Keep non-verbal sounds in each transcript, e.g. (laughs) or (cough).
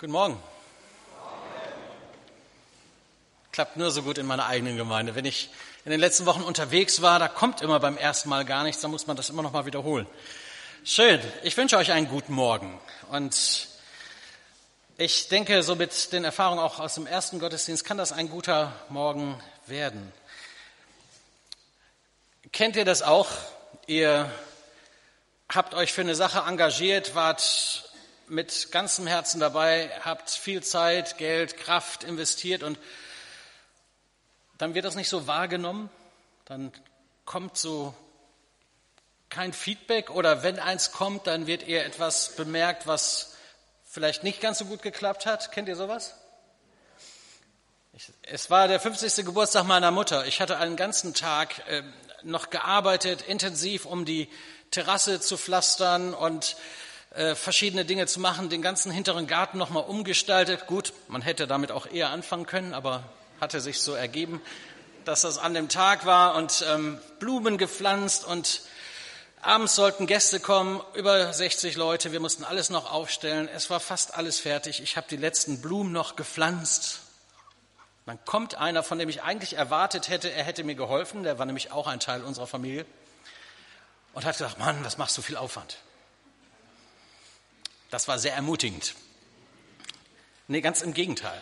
Guten Morgen. Klappt nur so gut in meiner eigenen Gemeinde. Wenn ich in den letzten Wochen unterwegs war, da kommt immer beim ersten Mal gar nichts, da muss man das immer noch mal wiederholen. Schön. Ich wünsche euch einen guten Morgen. Und ich denke, so mit den Erfahrungen auch aus dem ersten Gottesdienst kann das ein guter Morgen werden. Kennt ihr das auch? Ihr habt euch für eine Sache engagiert, wart mit ganzem Herzen dabei, habt viel Zeit, Geld, Kraft investiert und dann wird das nicht so wahrgenommen, dann kommt so kein Feedback oder wenn eins kommt, dann wird eher etwas bemerkt, was vielleicht nicht ganz so gut geklappt hat. Kennt ihr sowas? Ich, es war der 50. Geburtstag meiner Mutter. Ich hatte einen ganzen Tag äh, noch gearbeitet, intensiv, um die Terrasse zu pflastern und äh, verschiedene Dinge zu machen, den ganzen hinteren Garten nochmal umgestaltet. Gut, man hätte damit auch eher anfangen können, aber hatte sich so ergeben, dass das an dem Tag war und ähm, Blumen gepflanzt und abends sollten Gäste kommen, über 60 Leute, wir mussten alles noch aufstellen, es war fast alles fertig, ich habe die letzten Blumen noch gepflanzt. Dann kommt einer, von dem ich eigentlich erwartet hätte, er hätte mir geholfen, der war nämlich auch ein Teil unserer Familie, und hat gesagt, Mann, was machst du viel Aufwand? Das war sehr ermutigend. Nee, ganz im Gegenteil.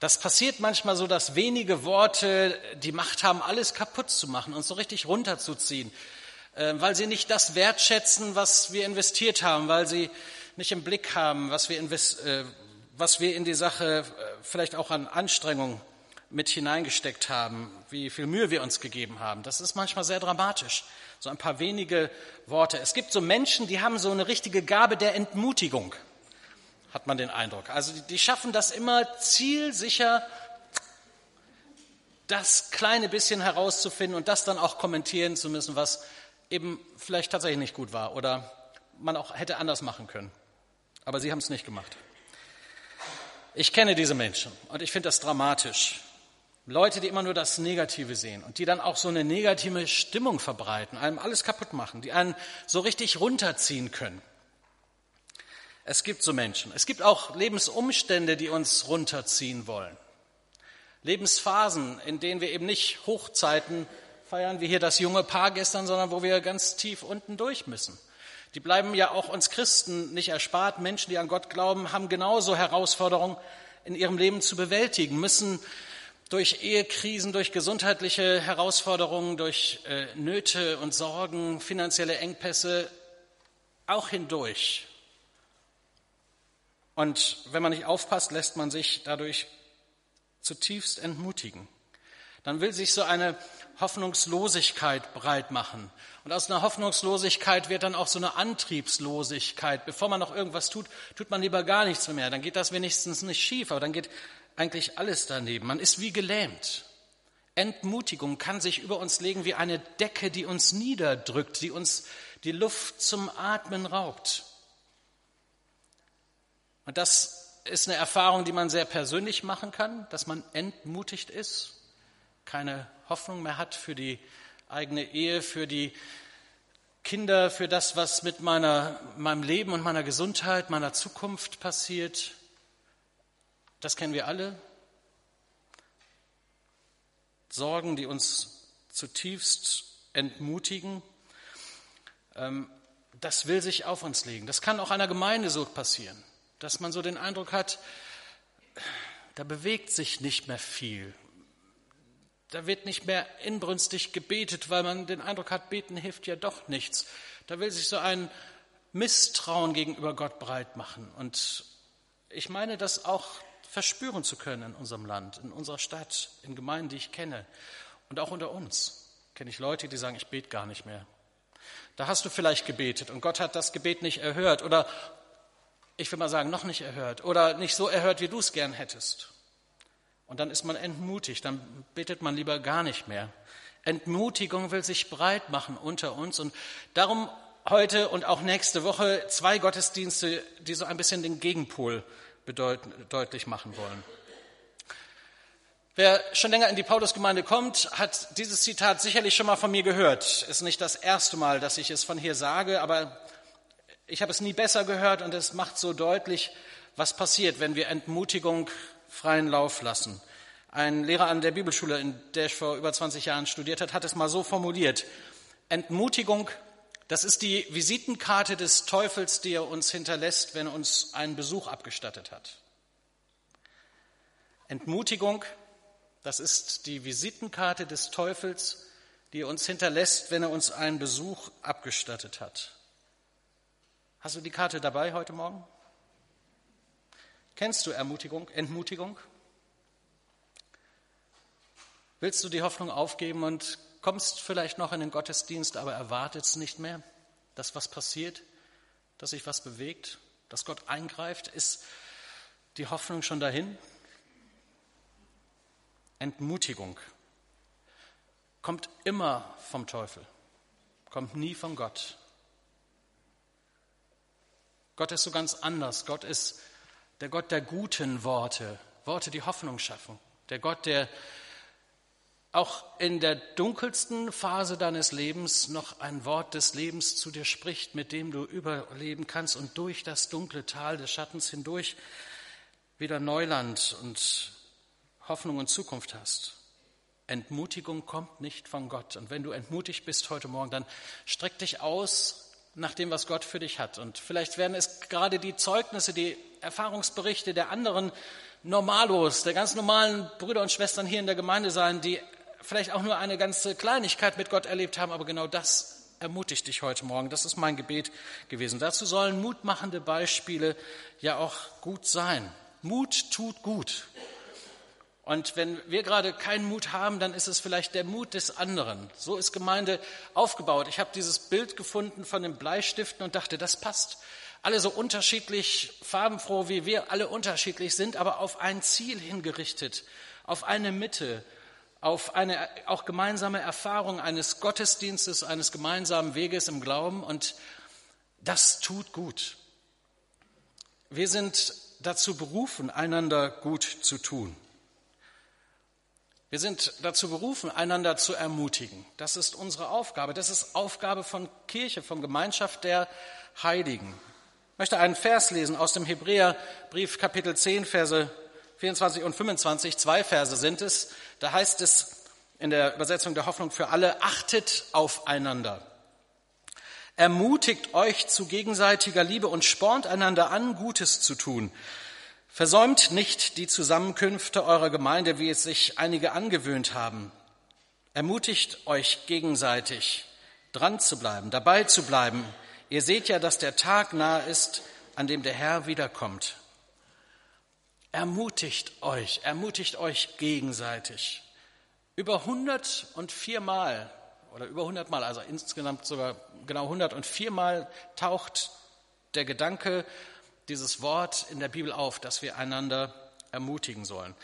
Das passiert manchmal so, dass wenige Worte die Macht haben, alles kaputt zu machen und so richtig runterzuziehen, äh, weil sie nicht das wertschätzen, was wir investiert haben, weil sie nicht im Blick haben, was wir, äh, was wir in die Sache äh, vielleicht auch an Anstrengung mit hineingesteckt haben, wie viel Mühe wir uns gegeben haben. Das ist manchmal sehr dramatisch. So ein paar wenige Worte. Es gibt so Menschen, die haben so eine richtige Gabe der Entmutigung, hat man den Eindruck. Also die schaffen das immer zielsicher, das kleine bisschen herauszufinden und das dann auch kommentieren zu müssen, was eben vielleicht tatsächlich nicht gut war oder man auch hätte anders machen können. Aber sie haben es nicht gemacht. Ich kenne diese Menschen und ich finde das dramatisch. Leute, die immer nur das Negative sehen und die dann auch so eine negative Stimmung verbreiten, einem alles kaputt machen, die einen so richtig runterziehen können. Es gibt so Menschen. Es gibt auch Lebensumstände, die uns runterziehen wollen. Lebensphasen, in denen wir eben nicht Hochzeiten feiern, wie hier das junge Paar gestern, sondern wo wir ganz tief unten durch müssen. Die bleiben ja auch uns Christen nicht erspart. Menschen, die an Gott glauben, haben genauso Herausforderungen in ihrem Leben zu bewältigen, müssen durch Ehekrisen, durch gesundheitliche Herausforderungen, durch äh, Nöte und Sorgen, finanzielle Engpässe auch hindurch. Und wenn man nicht aufpasst, lässt man sich dadurch zutiefst entmutigen. Dann will sich so eine Hoffnungslosigkeit breit machen. Und aus einer Hoffnungslosigkeit wird dann auch so eine Antriebslosigkeit. Bevor man noch irgendwas tut, tut man lieber gar nichts mehr. Dann geht das wenigstens nicht schief, aber dann geht eigentlich alles daneben. Man ist wie gelähmt. Entmutigung kann sich über uns legen wie eine Decke, die uns niederdrückt, die uns die Luft zum Atmen raubt. Und das ist eine Erfahrung, die man sehr persönlich machen kann, dass man entmutigt ist, keine Hoffnung mehr hat für die eigene Ehe, für die Kinder, für das, was mit meiner, meinem Leben und meiner Gesundheit, meiner Zukunft passiert. Das kennen wir alle. Sorgen, die uns zutiefst entmutigen. Ähm, das will sich auf uns legen. Das kann auch einer Gemeinde so passieren, dass man so den Eindruck hat, da bewegt sich nicht mehr viel. Da wird nicht mehr inbrünstig gebetet, weil man den Eindruck hat, beten hilft ja doch nichts. Da will sich so ein Misstrauen gegenüber Gott breit machen. Und ich meine das auch verspüren zu können in unserem Land, in unserer Stadt, in Gemeinden, die ich kenne. Und auch unter uns kenne ich Leute, die sagen, ich bete gar nicht mehr. Da hast du vielleicht gebetet und Gott hat das Gebet nicht erhört oder ich will mal sagen, noch nicht erhört oder nicht so erhört, wie du es gern hättest. Und dann ist man entmutigt, dann betet man lieber gar nicht mehr. Entmutigung will sich breit machen unter uns und darum heute und auch nächste Woche zwei Gottesdienste, die so ein bisschen den Gegenpol deutlich machen wollen. Wer schon länger in die Paulusgemeinde kommt, hat dieses Zitat sicherlich schon mal von mir gehört. Ist nicht das erste Mal, dass ich es von hier sage, aber ich habe es nie besser gehört und es macht so deutlich, was passiert, wenn wir Entmutigung freien Lauf lassen. Ein Lehrer an der Bibelschule, in der ich vor über 20 Jahren studiert habe, hat es mal so formuliert. Entmutigung, das ist die Visitenkarte des Teufels, die er uns hinterlässt, wenn er uns einen Besuch abgestattet hat. Entmutigung, das ist die Visitenkarte des Teufels, die er uns hinterlässt, wenn er uns einen Besuch abgestattet hat. Hast du die Karte dabei heute Morgen? Kennst du Ermutigung, Entmutigung? Willst du die Hoffnung aufgeben und kommst vielleicht noch in den Gottesdienst, aber erwartet nicht mehr, dass was passiert, dass sich was bewegt, dass Gott eingreift? Ist die Hoffnung schon dahin? Entmutigung kommt immer vom Teufel, kommt nie von Gott. Gott ist so ganz anders. Gott ist der Gott der guten Worte, Worte, die Hoffnung schaffen. Der Gott, der auch in der dunkelsten Phase deines Lebens noch ein Wort des Lebens zu dir spricht, mit dem du überleben kannst und durch das dunkle Tal des Schattens hindurch wieder Neuland und Hoffnung und Zukunft hast. Entmutigung kommt nicht von Gott. Und wenn du entmutigt bist heute Morgen, dann streck dich aus nach dem, was Gott für dich hat. Und vielleicht werden es gerade die Zeugnisse, die Erfahrungsberichte der anderen Normalos, der ganz normalen Brüder und Schwestern hier in der Gemeinde sein, die vielleicht auch nur eine ganze Kleinigkeit mit Gott erlebt haben, aber genau das ermutigt dich heute Morgen. Das ist mein Gebet gewesen. Dazu sollen mutmachende Beispiele ja auch gut sein. Mut tut gut. Und wenn wir gerade keinen Mut haben, dann ist es vielleicht der Mut des anderen. So ist Gemeinde aufgebaut. Ich habe dieses Bild gefunden von den Bleistiften und dachte, das passt. Alle so unterschiedlich farbenfroh, wie wir alle unterschiedlich sind, aber auf ein Ziel hingerichtet, auf eine Mitte, auf eine auch gemeinsame Erfahrung eines Gottesdienstes, eines gemeinsamen Weges im Glauben. Und das tut gut. Wir sind dazu berufen, einander gut zu tun. Wir sind dazu berufen, einander zu ermutigen. Das ist unsere Aufgabe. Das ist Aufgabe von Kirche, von Gemeinschaft der Heiligen. Ich möchte einen Vers lesen aus dem Hebräerbrief Kapitel 10, Verse 24 und 25. Zwei Verse sind es. Da heißt es in der Übersetzung der Hoffnung für alle, achtet aufeinander. Ermutigt euch zu gegenseitiger Liebe und spornt einander an, Gutes zu tun. Versäumt nicht die Zusammenkünfte eurer Gemeinde, wie es sich einige angewöhnt haben. Ermutigt euch gegenseitig, dran zu bleiben, dabei zu bleiben. Ihr seht ja, dass der Tag nahe ist, an dem der Herr wiederkommt. Ermutigt euch, ermutigt euch gegenseitig. Über 104 Mal oder über 100 Mal, also insgesamt sogar genau 104 Mal taucht der Gedanke dieses Wort in der Bibel auf, dass wir einander ermutigen sollen.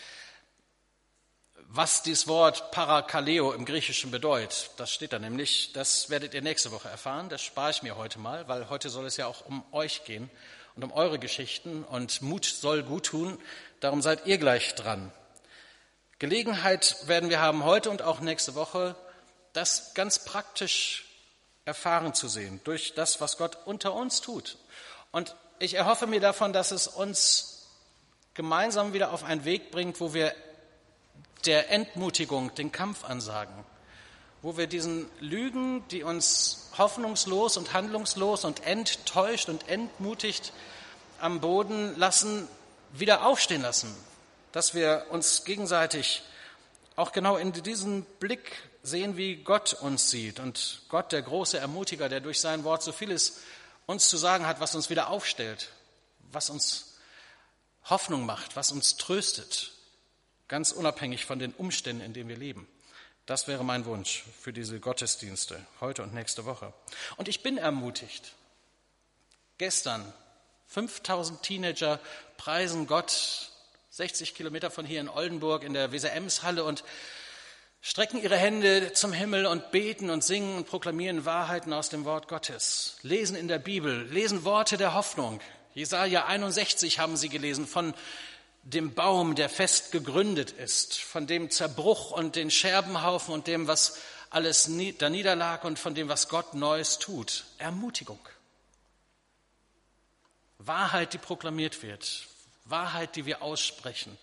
Was dieses Wort Parakaleo im Griechischen bedeutet, das steht da nämlich, das werdet ihr nächste Woche erfahren. Das spare ich mir heute mal, weil heute soll es ja auch um euch gehen und um eure Geschichten und Mut soll gut tun. Darum seid ihr gleich dran. Gelegenheit werden wir haben heute und auch nächste Woche, das ganz praktisch erfahren zu sehen durch das, was Gott unter uns tut. Und ich erhoffe mir davon, dass es uns gemeinsam wieder auf einen Weg bringt, wo wir der Entmutigung den Kampf ansagen, wo wir diesen Lügen, die uns hoffnungslos und handlungslos und enttäuscht und entmutigt am Boden lassen, wieder aufstehen lassen, dass wir uns gegenseitig auch genau in diesem Blick sehen, wie Gott uns sieht und Gott, der große Ermutiger, der durch sein Wort so vieles uns zu sagen hat, was uns wieder aufstellt, was uns Hoffnung macht, was uns tröstet, ganz unabhängig von den Umständen, in denen wir leben. Das wäre mein Wunsch für diese Gottesdienste heute und nächste Woche. Und ich bin ermutigt. Gestern 5000 Teenager preisen Gott 60 Kilometer von hier in Oldenburg in der WSMs-Halle und strecken ihre Hände zum Himmel und beten und singen und proklamieren Wahrheiten aus dem Wort Gottes, lesen in der Bibel, lesen Worte der Hoffnung. Jesaja 61 haben sie gelesen von dem Baum, der fest gegründet ist, von dem Zerbruch und den Scherbenhaufen und dem, was alles da niederlag und von dem, was Gott Neues tut. Ermutigung. Wahrheit, die proklamiert wird, Wahrheit, die wir aussprechen.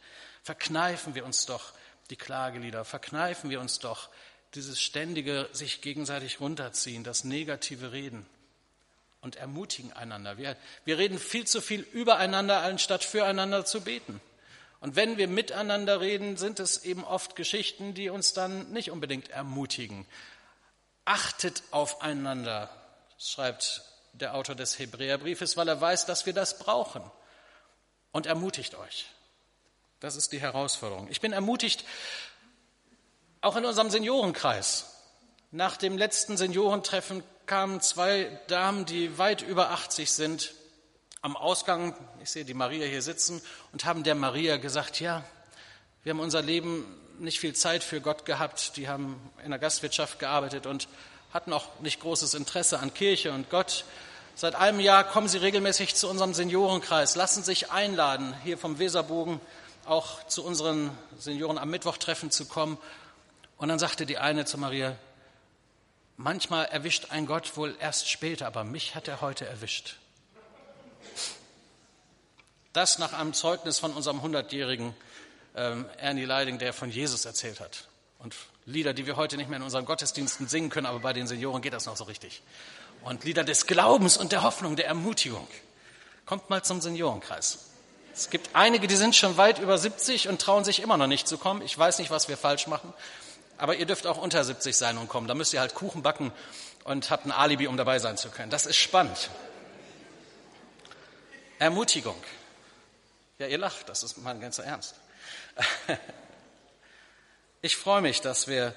Verkneifen wir uns doch die Klagelieder, verkneifen wir uns doch dieses ständige sich gegenseitig runterziehen, das negative Reden und ermutigen einander. Wir, wir reden viel zu viel übereinander, anstatt füreinander zu beten. Und wenn wir miteinander reden, sind es eben oft Geschichten, die uns dann nicht unbedingt ermutigen. Achtet aufeinander, schreibt der Autor des Hebräerbriefes, weil er weiß, dass wir das brauchen. Und ermutigt euch. Das ist die Herausforderung. Ich bin ermutigt, auch in unserem Seniorenkreis. Nach dem letzten Seniorentreffen kamen zwei Damen, die weit über 80 sind, am Ausgang, ich sehe die Maria hier sitzen, und haben der Maria gesagt, ja, wir haben unser Leben nicht viel Zeit für Gott gehabt, die haben in der Gastwirtschaft gearbeitet und hatten auch nicht großes Interesse an Kirche und Gott. Seit einem Jahr kommen sie regelmäßig zu unserem Seniorenkreis, lassen sich einladen, hier vom Weserbogen auch zu unseren Senioren am Mittwochtreffen zu kommen. Und dann sagte die eine zu Maria, manchmal erwischt ein Gott wohl erst später, aber mich hat er heute erwischt. Das nach einem Zeugnis von unserem 100-jährigen ähm, Ernie Leiding, der von Jesus erzählt hat. Und Lieder, die wir heute nicht mehr in unseren Gottesdiensten singen können, aber bei den Senioren geht das noch so richtig. Und Lieder des Glaubens und der Hoffnung, der Ermutigung. Kommt mal zum Seniorenkreis. Es gibt einige, die sind schon weit über 70 und trauen sich immer noch nicht zu kommen. Ich weiß nicht, was wir falsch machen, aber ihr dürft auch unter 70 sein und kommen. Da müsst ihr halt Kuchen backen und habt ein Alibi, um dabei sein zu können. Das ist spannend. Ermutigung. Ja, ihr lacht, das ist mein ganzer Ernst. (laughs) Ich freue mich, dass wir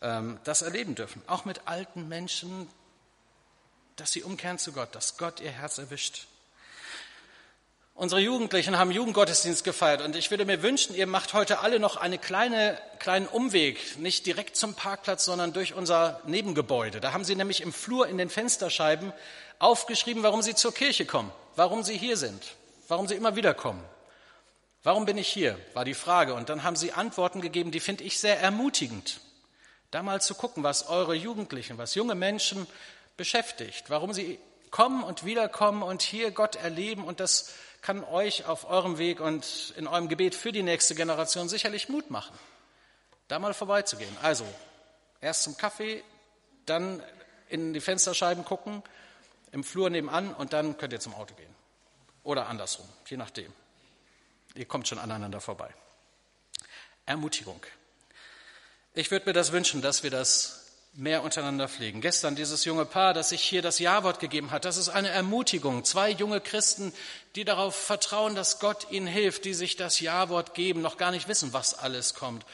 ähm, das erleben dürfen, auch mit alten Menschen, dass sie umkehren zu Gott, dass Gott ihr Herz erwischt. Unsere Jugendlichen haben Jugendgottesdienst gefeiert und ich würde mir wünschen, ihr macht heute alle noch einen kleine, kleinen Umweg, nicht direkt zum Parkplatz, sondern durch unser Nebengebäude. Da haben sie nämlich im Flur in den Fensterscheiben aufgeschrieben, warum sie zur Kirche kommen, warum sie hier sind, warum sie immer wieder kommen. Warum bin ich hier? war die Frage. Und dann haben sie Antworten gegeben, die finde ich sehr ermutigend. Da mal zu gucken, was eure Jugendlichen, was junge Menschen beschäftigt, warum sie kommen und wiederkommen und hier Gott erleben und das kann euch auf eurem Weg und in eurem Gebet für die nächste Generation sicherlich Mut machen, da mal vorbeizugehen. Also erst zum Kaffee, dann in die Fensterscheiben gucken, im Flur nebenan und dann könnt ihr zum Auto gehen. Oder andersrum, je nachdem. Ihr kommt schon aneinander vorbei. Ermutigung. Ich würde mir das wünschen, dass wir das mehr untereinander pflegen. Gestern dieses junge Paar, das sich hier das Ja-Wort gegeben hat, das ist eine Ermutigung. Zwei junge Christen, die darauf vertrauen, dass Gott ihnen hilft, die sich das Ja-Wort geben, noch gar nicht wissen, was alles kommt.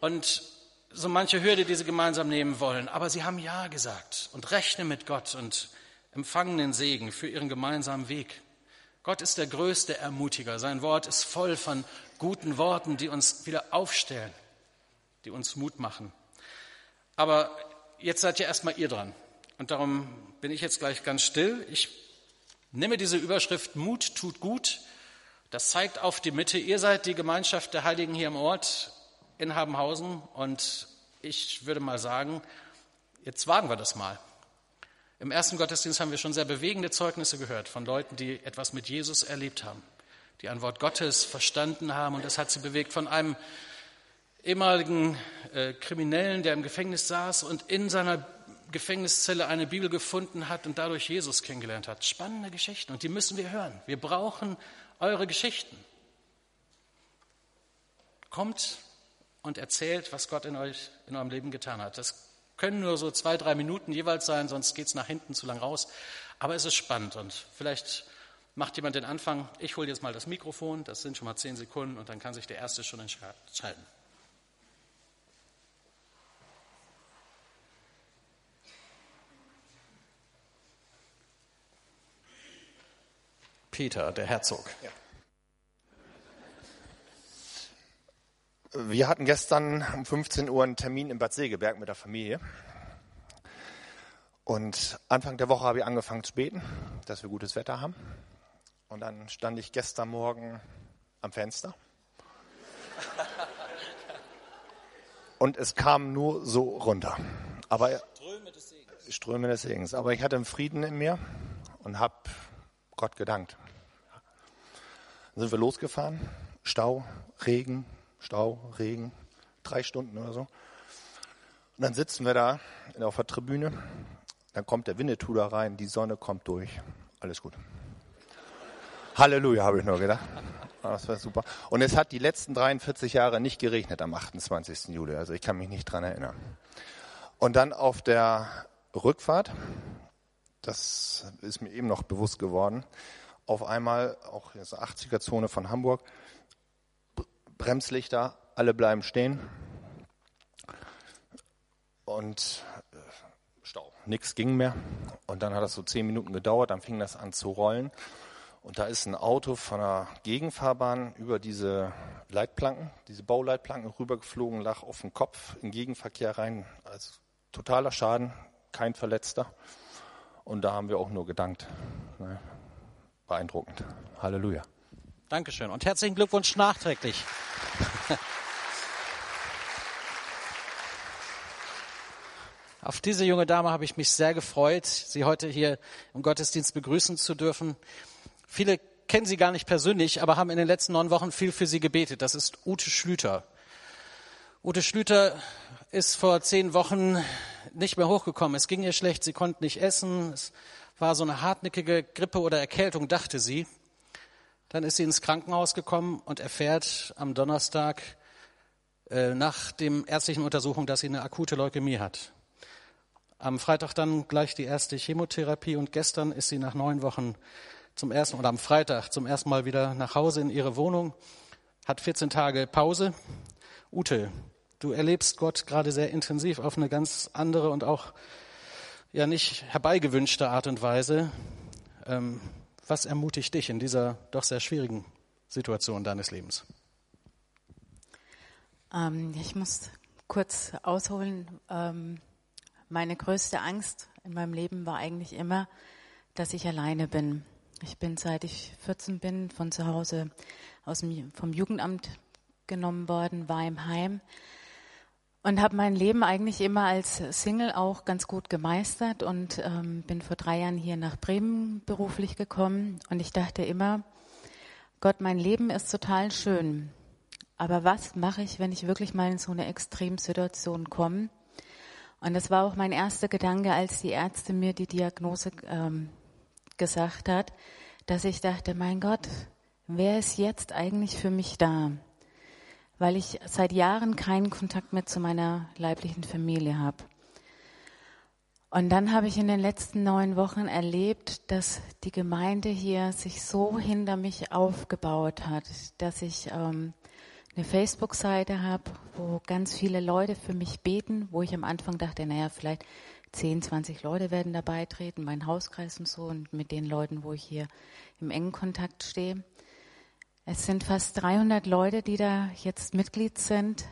Und so manche Hürde, die sie gemeinsam nehmen wollen. Aber sie haben Ja gesagt und rechnen mit Gott und empfangen den Segen für ihren gemeinsamen Weg. Gott ist der größte Ermutiger. Sein Wort ist voll von guten Worten, die uns wieder aufstellen, die uns Mut machen. Aber jetzt seid ja erstmal ihr dran. Und darum bin ich jetzt gleich ganz still. Ich nehme diese Überschrift Mut tut gut. Das zeigt auf die Mitte. Ihr seid die Gemeinschaft der Heiligen hier im Ort in Habenhausen. Und ich würde mal sagen, jetzt wagen wir das mal. Im ersten Gottesdienst haben wir schon sehr bewegende Zeugnisse gehört von Leuten, die etwas mit Jesus erlebt haben, die ein Wort Gottes verstanden haben. Und das hat sie bewegt von einem ehemaligen äh, Kriminellen, der im Gefängnis saß und in seiner Gefängniszelle eine Bibel gefunden hat und dadurch Jesus kennengelernt hat. Spannende Geschichten und die müssen wir hören. Wir brauchen eure Geschichten. Kommt und erzählt, was Gott in euch in eurem Leben getan hat. Das können nur so zwei, drei Minuten jeweils sein, sonst geht es nach hinten zu lang raus. Aber es ist spannend und vielleicht macht jemand den Anfang. Ich hole jetzt mal das Mikrofon, das sind schon mal zehn Sekunden und dann kann sich der Erste schon entscheiden. Peter, der Herzog. Ja. Wir hatten gestern um 15 Uhr einen Termin in Bad Segeberg mit der Familie. Und Anfang der Woche habe ich angefangen zu beten, dass wir gutes Wetter haben. Und dann stand ich gestern Morgen am Fenster. Und es kam nur so runter. Aber Ströme des Segens. Ströme des Segens. Aber ich hatte einen Frieden in mir und habe Gott gedankt. Dann sind wir losgefahren. Stau, Regen, Stau, Regen, drei Stunden oder so. Und dann sitzen wir da auf der Tribüne. Dann kommt der Winnetou da rein, die Sonne kommt durch. Alles gut. Halleluja, habe ich nur gedacht. Ah, das war super. Und es hat die letzten 43 Jahre nicht geregnet am 28. Juli. Also ich kann mich nicht dran erinnern. Und dann auf der Rückfahrt, das ist mir eben noch bewusst geworden, auf einmal, auch in der 80er-Zone von Hamburg, Bremslichter, alle bleiben stehen. Und äh, Stau, nichts ging mehr. Und dann hat das so zehn Minuten gedauert, dann fing das an zu rollen. Und da ist ein Auto von der Gegenfahrbahn über diese Leitplanken, diese Bauleitplanken rübergeflogen, lag auf dem Kopf in Gegenverkehr rein. Also totaler Schaden, kein Verletzter. Und da haben wir auch nur gedankt. Ne? Beeindruckend. Halleluja. Dankeschön und herzlichen Glückwunsch nachträglich. (laughs) Auf diese junge Dame habe ich mich sehr gefreut, Sie heute hier im Gottesdienst begrüßen zu dürfen. Viele kennen sie gar nicht persönlich, aber haben in den letzten neun Wochen viel für sie gebetet. Das ist Ute Schlüter. Ute Schlüter ist vor zehn Wochen nicht mehr hochgekommen. Es ging ihr schlecht, sie konnte nicht essen. Es war so eine hartnäckige Grippe oder Erkältung, dachte sie. Dann ist sie ins Krankenhaus gekommen und erfährt am Donnerstag äh, nach dem ärztlichen Untersuchung, dass sie eine akute Leukämie hat. Am Freitag dann gleich die erste Chemotherapie und gestern ist sie nach neun Wochen zum ersten oder am Freitag zum ersten Mal wieder nach Hause in ihre Wohnung, hat 14 Tage Pause. Ute, du erlebst Gott gerade sehr intensiv auf eine ganz andere und auch ja nicht herbeigewünschte Art und Weise. Ähm, was ermutigt dich in dieser doch sehr schwierigen Situation deines Lebens? Ähm, ich muss kurz ausholen. Ähm, meine größte Angst in meinem Leben war eigentlich immer, dass ich alleine bin. Ich bin, seit ich 14 bin, von zu Hause aus dem, vom Jugendamt genommen worden, war im Heim und habe mein Leben eigentlich immer als Single auch ganz gut gemeistert und ähm, bin vor drei Jahren hier nach Bremen beruflich gekommen und ich dachte immer, Gott, mein Leben ist total schön, aber was mache ich, wenn ich wirklich mal in so eine Extremsituation komme? Und das war auch mein erster Gedanke, als die Ärzte mir die Diagnose ähm, gesagt hat, dass ich dachte, mein Gott, wer ist jetzt eigentlich für mich da? Weil ich seit Jahren keinen Kontakt mehr zu meiner leiblichen Familie habe. Und dann habe ich in den letzten neun Wochen erlebt, dass die Gemeinde hier sich so hinter mich aufgebaut hat, dass ich ähm, eine Facebook-Seite habe, wo ganz viele Leute für mich beten, wo ich am Anfang dachte, naja, vielleicht 10, 20 Leute werden da beitreten, mein Hauskreis und so und mit den Leuten, wo ich hier im engen Kontakt stehe. Es sind fast 300 Leute, die da jetzt Mitglied sind.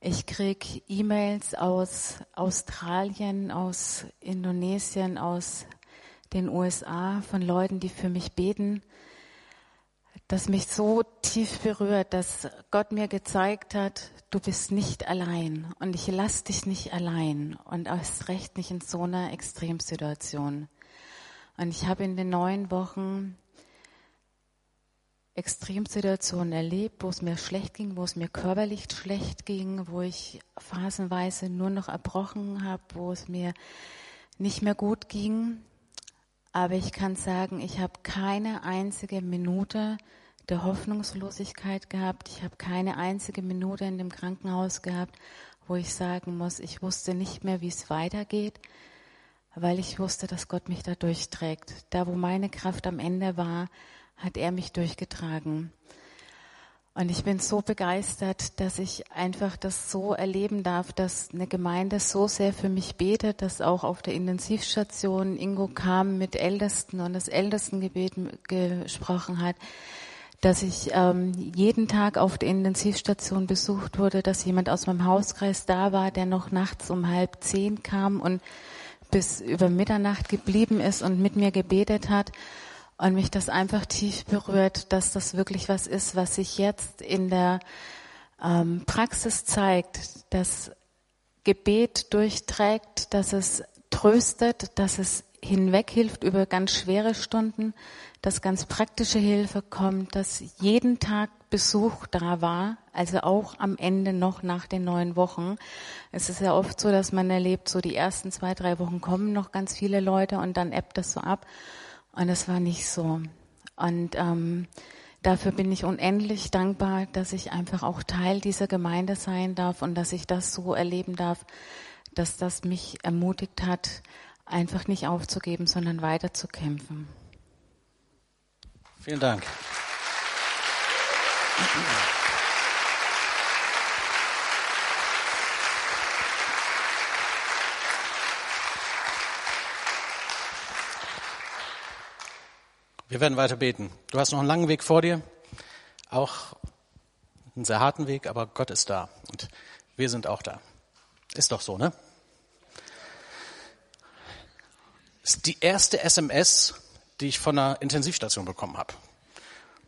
Ich kriege E-Mails aus Australien, aus Indonesien, aus den USA von Leuten, die für mich beten das mich so tief berührt, dass Gott mir gezeigt hat, du bist nicht allein und ich lass dich nicht allein und erst recht nicht in so einer Extremsituation. Und ich habe in den neun Wochen Extremsituationen erlebt, wo es mir schlecht ging, wo es mir körperlich schlecht ging, wo ich phasenweise nur noch erbrochen habe, wo es mir nicht mehr gut ging. Aber ich kann sagen, ich habe keine einzige Minute der Hoffnungslosigkeit gehabt. Ich habe keine einzige Minute in dem Krankenhaus gehabt, wo ich sagen muss, ich wusste nicht mehr, wie es weitergeht, weil ich wusste, dass Gott mich da durchträgt. Da, wo meine Kraft am Ende war, hat er mich durchgetragen. Und ich bin so begeistert, dass ich einfach das so erleben darf, dass eine Gemeinde so sehr für mich betet, dass auch auf der Intensivstation Ingo kam mit Ältesten und das Ältestengebet gesprochen hat, dass ich ähm, jeden Tag auf der Intensivstation besucht wurde, dass jemand aus meinem Hauskreis da war, der noch nachts um halb zehn kam und bis über Mitternacht geblieben ist und mit mir gebetet hat und mich das einfach tief berührt, dass das wirklich was ist, was sich jetzt in der ähm, Praxis zeigt, dass Gebet durchträgt, dass es tröstet, dass es hinweg hilft über ganz schwere Stunden, dass ganz praktische Hilfe kommt, dass jeden Tag Besuch da war, also auch am Ende noch nach den neun Wochen. Es ist ja oft so, dass man erlebt, so die ersten zwei, drei Wochen kommen noch ganz viele Leute und dann ebbt das so ab. Und das war nicht so. Und ähm, dafür bin ich unendlich dankbar, dass ich einfach auch Teil dieser Gemeinde sein darf und dass ich das so erleben darf, dass das mich ermutigt hat, einfach nicht aufzugeben, sondern weiterzukämpfen. Vielen Dank. Wir werden weiter beten. Du hast noch einen langen Weg vor dir, auch einen sehr harten Weg, aber Gott ist da und wir sind auch da. Ist doch so, ne? Ist die erste SMS, die ich von einer Intensivstation bekommen habe.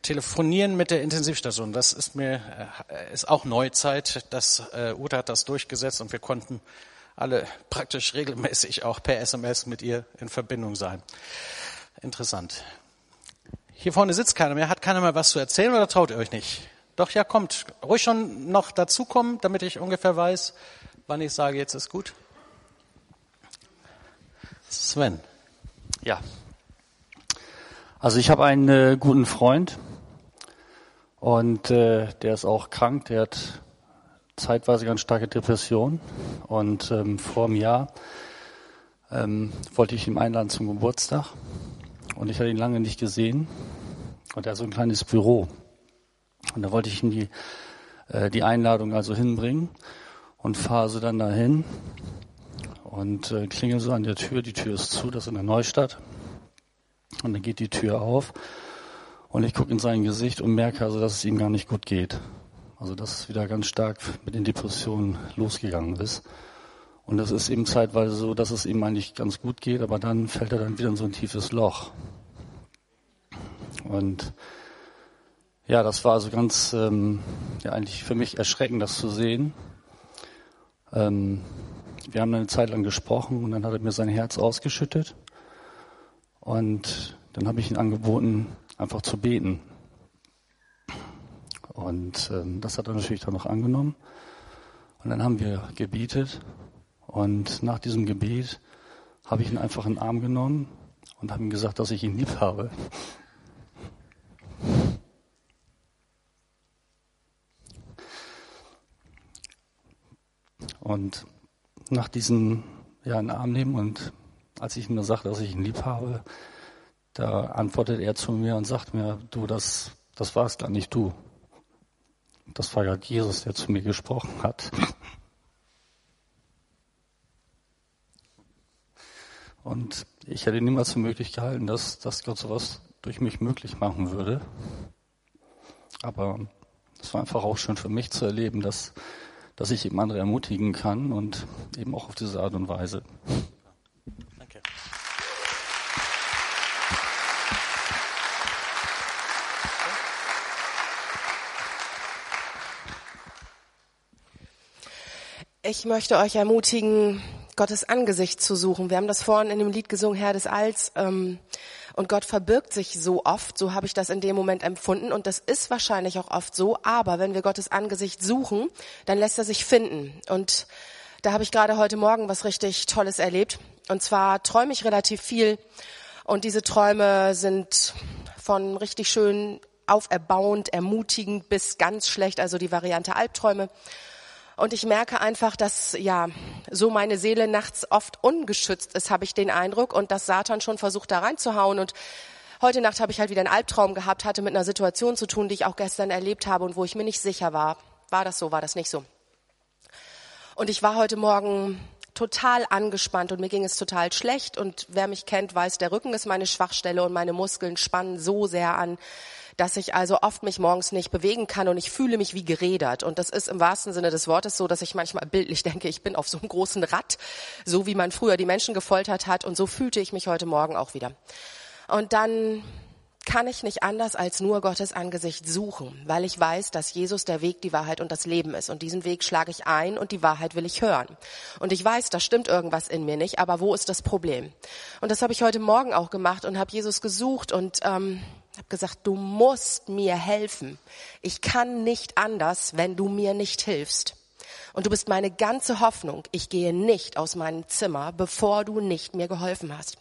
Telefonieren mit der Intensivstation, das ist mir äh, ist auch Neuzeit. Das äh, Uta hat das durchgesetzt und wir konnten alle praktisch regelmäßig auch per SMS mit ihr in Verbindung sein. Interessant. Hier vorne sitzt keiner mehr. Hat keiner mehr was zu erzählen oder traut ihr euch nicht? Doch, ja, kommt. Ruhig schon noch dazukommen, damit ich ungefähr weiß, wann ich sage, jetzt ist gut. Sven. Ja. Also ich habe einen äh, guten Freund und äh, der ist auch krank. Der hat zeitweise ganz starke Depression und ähm, vor einem Jahr ähm, wollte ich ihn einladen zum Geburtstag und ich hatte ihn lange nicht gesehen. Und er hat so ein kleines Büro. Und da wollte ich ihm die, äh, die Einladung also hinbringen und fahre so dann dahin und äh, klingel so an der Tür. Die Tür ist zu, das ist in der Neustadt. Und dann geht die Tür auf und ich gucke in sein Gesicht und merke also, dass es ihm gar nicht gut geht. Also dass es wieder ganz stark mit den Depressionen losgegangen ist. Und das ist eben zeitweise so, dass es ihm eigentlich ganz gut geht, aber dann fällt er dann wieder in so ein tiefes Loch. Und ja, das war also ganz, ähm, ja, eigentlich für mich erschreckend, das zu sehen. Ähm, wir haben eine Zeit lang gesprochen und dann hat er mir sein Herz ausgeschüttet. Und dann habe ich ihn angeboten, einfach zu beten. Und ähm, das hat er natürlich dann noch angenommen. Und dann haben wir gebetet und nach diesem Gebet habe ich ihn einfach in den Arm genommen und habe ihm gesagt, dass ich ihn lieb habe. Und nach diesem ja, in den Arm nehmen und als ich ihm sagte, dass ich ihn lieb habe, da antwortet er zu mir und sagt mir, du, das, das war es gar nicht du. Das war ja Jesus, der zu mir gesprochen hat. Und ich hätte niemals für möglich gehalten, dass, dass Gott sowas durch mich möglich machen würde. Aber es war einfach auch schön für mich zu erleben, dass, dass ich eben andere ermutigen kann und eben auch auf diese Art und Weise. Danke. Ich möchte euch ermutigen, Gottes Angesicht zu suchen. Wir haben das vorhin in dem Lied gesungen, Herr des Alls. Ähm, und Gott verbirgt sich so oft, so habe ich das in dem Moment empfunden. Und das ist wahrscheinlich auch oft so. Aber wenn wir Gottes Angesicht suchen, dann lässt er sich finden. Und da habe ich gerade heute Morgen was richtig Tolles erlebt. Und zwar träume ich relativ viel. Und diese Träume sind von richtig schön auferbauend, ermutigend bis ganz schlecht, also die Variante Albträume. Und ich merke einfach, dass ja so meine Seele nachts oft ungeschützt ist, habe ich den Eindruck, und dass Satan schon versucht, da reinzuhauen. Und heute Nacht habe ich halt wieder einen Albtraum gehabt, hatte mit einer Situation zu tun, die ich auch gestern erlebt habe und wo ich mir nicht sicher war. War das so, war das nicht so? Und ich war heute Morgen total angespannt und mir ging es total schlecht. Und wer mich kennt, weiß, der Rücken ist meine Schwachstelle und meine Muskeln spannen so sehr an, dass ich also oft mich morgens nicht bewegen kann und ich fühle mich wie gerädert. Und das ist im wahrsten Sinne des Wortes so, dass ich manchmal bildlich (laughs) denke, ich bin auf so einem großen Rad, so wie man früher die Menschen gefoltert hat. Und so fühlte ich mich heute Morgen auch wieder. Und dann kann ich nicht anders als nur Gottes Angesicht suchen, weil ich weiß, dass Jesus der Weg, die Wahrheit und das Leben ist. Und diesen Weg schlage ich ein und die Wahrheit will ich hören. Und ich weiß, da stimmt irgendwas in mir nicht, aber wo ist das Problem? Und das habe ich heute Morgen auch gemacht und habe Jesus gesucht und ähm, habe gesagt, du musst mir helfen. Ich kann nicht anders, wenn du mir nicht hilfst. Und du bist meine ganze Hoffnung. Ich gehe nicht aus meinem Zimmer, bevor du nicht mir geholfen hast.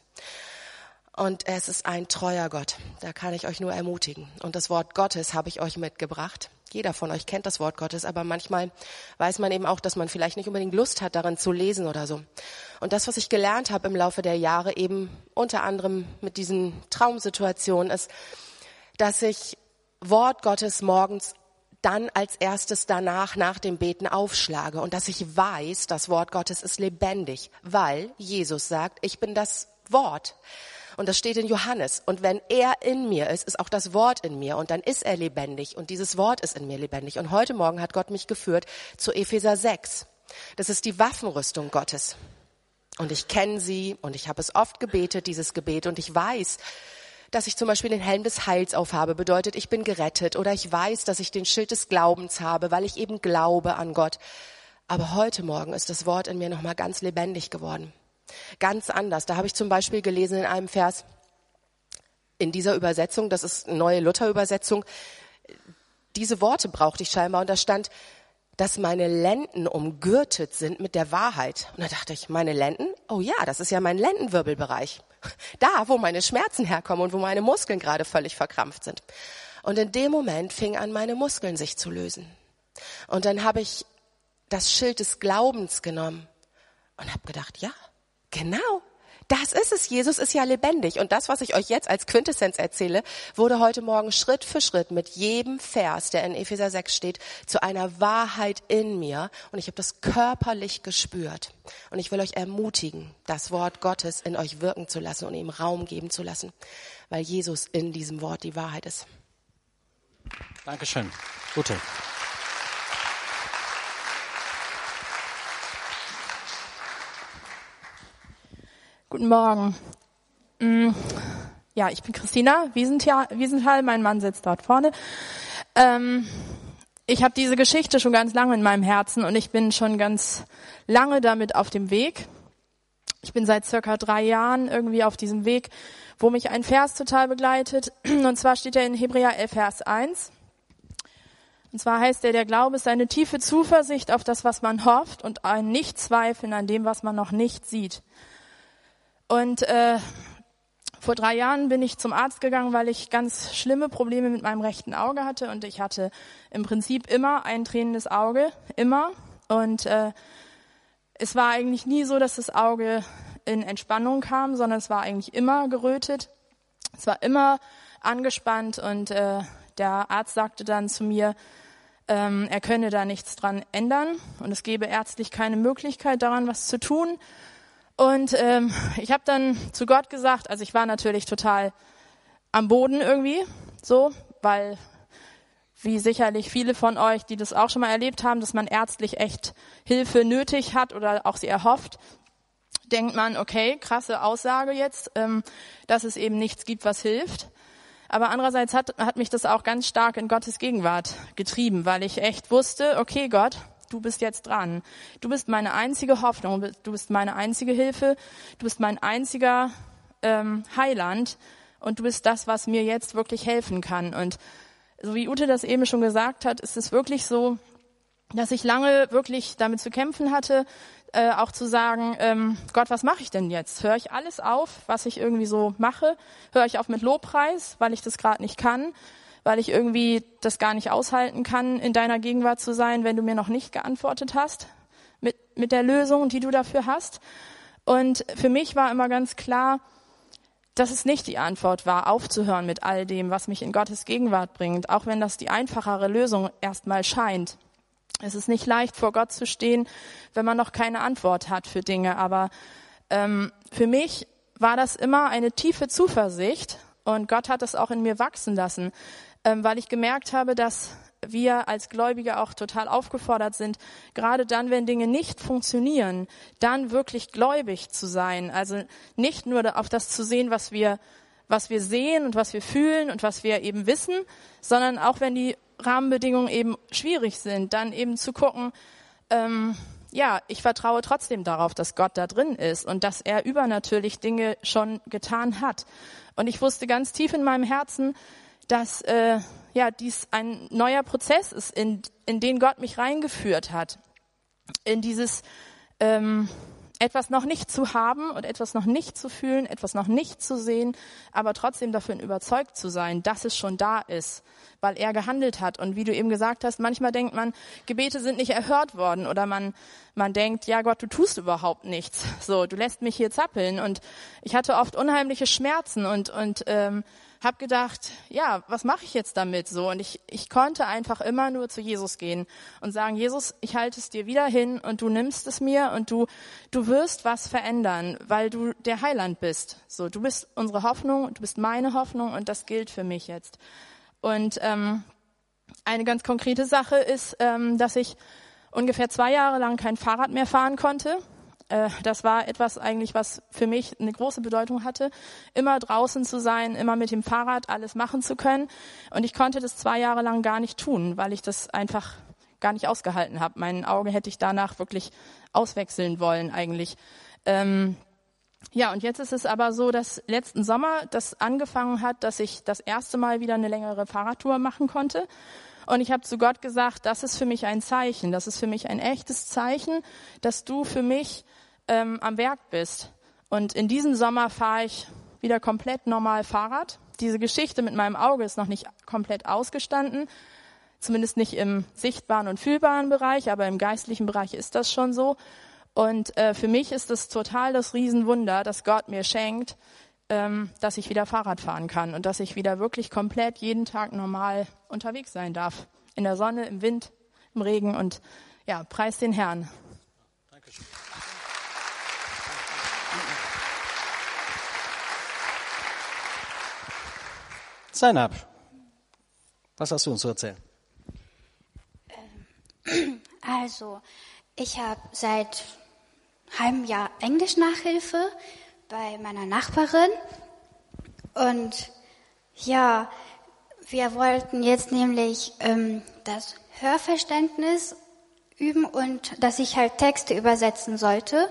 Und es ist ein treuer Gott. Da kann ich euch nur ermutigen. Und das Wort Gottes habe ich euch mitgebracht. Jeder von euch kennt das Wort Gottes, aber manchmal weiß man eben auch, dass man vielleicht nicht unbedingt Lust hat, darin zu lesen oder so. Und das, was ich gelernt habe im Laufe der Jahre, eben unter anderem mit diesen Traumsituationen, ist, dass ich Wort Gottes morgens dann als erstes danach nach dem Beten aufschlage und dass ich weiß, das Wort Gottes ist lebendig, weil Jesus sagt, ich bin das Wort. Und das steht in Johannes. Und wenn er in mir ist, ist auch das Wort in mir. Und dann ist er lebendig. Und dieses Wort ist in mir lebendig. Und heute Morgen hat Gott mich geführt zu Epheser 6. Das ist die Waffenrüstung Gottes. Und ich kenne sie und ich habe es oft gebetet, dieses Gebet. Und ich weiß, dass ich zum Beispiel den Helm des Heils aufhabe, bedeutet, ich bin gerettet. Oder ich weiß, dass ich den Schild des Glaubens habe, weil ich eben glaube an Gott. Aber heute Morgen ist das Wort in mir nochmal ganz lebendig geworden. Ganz anders. Da habe ich zum Beispiel gelesen in einem Vers, in dieser Übersetzung, das ist eine neue Luther-Übersetzung, diese Worte brauchte ich scheinbar und da stand, dass meine Lenden umgürtet sind mit der Wahrheit. Und da dachte ich, meine Lenden? Oh ja, das ist ja mein Lendenwirbelbereich. (laughs) Da, wo meine Schmerzen herkommen und wo meine Muskeln gerade völlig verkrampft sind. Und in dem Moment fing an, meine Muskeln sich zu lösen. Und dann habe ich das Schild des Glaubens genommen und habe gedacht, ja, Genau. Das ist es. Jesus ist ja lebendig. Und das, was ich euch jetzt als Quintessenz erzähle, wurde heute Morgen Schritt für Schritt mit jedem Vers, der in Epheser 6 steht, zu einer Wahrheit in mir. Und ich habe das körperlich gespürt. Und ich will euch ermutigen, das Wort Gottes in euch wirken zu lassen und ihm Raum geben zu lassen, weil Jesus in diesem Wort die Wahrheit ist. Dankeschön. Gute. Guten Morgen. Mm, ja, ich bin Christina Wiesenthal, mein Mann sitzt dort vorne. Ähm, ich habe diese Geschichte schon ganz lange in meinem Herzen und ich bin schon ganz lange damit auf dem Weg. Ich bin seit circa drei Jahren irgendwie auf diesem Weg, wo mich ein Vers total begleitet. Und zwar steht er in Hebräer 11, Vers 1. Und zwar heißt er, der Glaube ist eine tiefe Zuversicht auf das, was man hofft und ein Nichtzweifeln an dem, was man noch nicht sieht. Und äh, vor drei Jahren bin ich zum Arzt gegangen, weil ich ganz schlimme Probleme mit meinem rechten Auge hatte und ich hatte im Prinzip immer ein tränendes Auge, immer. Und äh, es war eigentlich nie so, dass das Auge in Entspannung kam, sondern es war eigentlich immer gerötet. Es war immer angespannt und äh, der Arzt sagte dann zu mir, ähm, er könne da nichts dran ändern und es gebe ärztlich keine Möglichkeit daran, was zu tun. Und ähm, (laughs) ich habe dann zu Gott gesagt, also ich war natürlich total am Boden irgendwie, so, weil wie sicherlich viele von euch, die das auch schon mal erlebt haben, dass man ärztlich echt Hilfe nötig hat oder auch sie erhofft, denkt man, okay, krasse Aussage jetzt, ähm, dass es eben nichts gibt, was hilft. Aber andererseits hat, hat mich das auch ganz stark in Gottes Gegenwart getrieben, weil ich echt wusste, okay, Gott, du bist jetzt dran. Du bist meine einzige Hoffnung, du bist meine einzige Hilfe, du bist mein einziger ähm, Heiland und du bist das, was mir jetzt wirklich helfen kann. Und so wie Ute das eben schon gesagt hat, ist es wirklich so, dass ich lange wirklich damit zu kämpfen hatte, äh, auch zu sagen, ähm, Gott, was mache ich denn jetzt? Höre ich alles auf, was ich irgendwie so mache? Höre ich auf mit Lobpreis, weil ich das gerade nicht kann? Weil ich irgendwie das gar nicht aushalten kann, in deiner Gegenwart zu sein, wenn du mir noch nicht geantwortet hast mit, mit der Lösung, die du dafür hast. Und für mich war immer ganz klar, dass es nicht die Antwort war, aufzuhören mit all dem, was mich in Gottes Gegenwart bringt, auch wenn das die einfachere Lösung erstmal scheint. Es ist nicht leicht, vor Gott zu stehen, wenn man noch keine Antwort hat für Dinge, aber ähm, für mich war das immer eine tiefe Zuversicht und Gott hat es auch in mir wachsen lassen, weil ich gemerkt habe, dass wir als Gläubige auch total aufgefordert sind, gerade dann, wenn Dinge nicht funktionieren, dann wirklich gläubig zu sein. Also nicht nur auf das zu sehen, was wir was wir sehen und was wir fühlen und was wir eben wissen, sondern auch wenn die Rahmenbedingungen eben schwierig sind, dann eben zu gucken, ähm, ja, ich vertraue trotzdem darauf, dass Gott da drin ist und dass er übernatürlich Dinge schon getan hat. Und ich wusste ganz tief in meinem Herzen, dass äh, ja dies ein neuer Prozess ist, in, in den Gott mich reingeführt hat, in dieses ähm, etwas noch nicht zu haben und etwas noch nicht zu fühlen, etwas noch nicht zu sehen, aber trotzdem davon überzeugt zu sein, dass es schon da ist, weil er gehandelt hat. Und wie du eben gesagt hast, manchmal denkt man, Gebete sind nicht erhört worden oder man, man denkt, ja Gott, du tust überhaupt nichts. So, du lässt mich hier zappeln. Und ich hatte oft unheimliche Schmerzen und, und ähm, habe gedacht, ja, was mache ich jetzt damit so? Und ich, ich konnte einfach immer nur zu Jesus gehen und sagen, Jesus, ich halte es dir wieder hin und du nimmst es mir und du, du wirst was verändern, weil du der Heiland bist. So, du bist unsere Hoffnung, du bist meine Hoffnung und das gilt für mich jetzt. Und ähm, eine ganz konkrete Sache ist, ähm, dass ich ungefähr zwei Jahre lang kein Fahrrad mehr fahren konnte äh, das war etwas eigentlich, was für mich eine große Bedeutung hatte, immer draußen zu sein, immer mit dem Fahrrad alles machen zu können. Und ich konnte das zwei Jahre lang gar nicht tun, weil ich das einfach gar nicht ausgehalten habe. Mein Auge hätte ich danach wirklich auswechseln wollen eigentlich. Ähm, ja, und jetzt ist es aber so, dass letzten Sommer das angefangen hat, dass ich das erste Mal wieder eine längere Fahrradtour machen konnte. Und ich habe zu Gott gesagt, das ist für mich ein Zeichen, das ist für mich ein echtes Zeichen, dass du für mich ähm, am Werk bist. Und in diesem Sommer fahre ich wieder komplett normal Fahrrad. Diese Geschichte mit meinem Auge ist noch nicht komplett ausgestanden, zumindest nicht im sichtbaren und fühlbaren Bereich, aber im geistlichen Bereich ist das schon so. Und äh, für mich ist es total das Riesenwunder, dass Gott mir schenkt, ähm, dass ich wieder Fahrrad fahren kann und dass ich wieder wirklich komplett jeden Tag normal unterwegs sein darf. In der Sonne, im Wind, im Regen und ja, preis den Herrn. Zainab, was hast du uns zu erzählen? Ähm, (clears throat) also, ich habe seit halbem Jahr Englisch-Nachhilfe bei meiner Nachbarin. Und ja, wir wollten jetzt nämlich ähm, das Hörverständnis üben und dass ich halt Texte übersetzen sollte.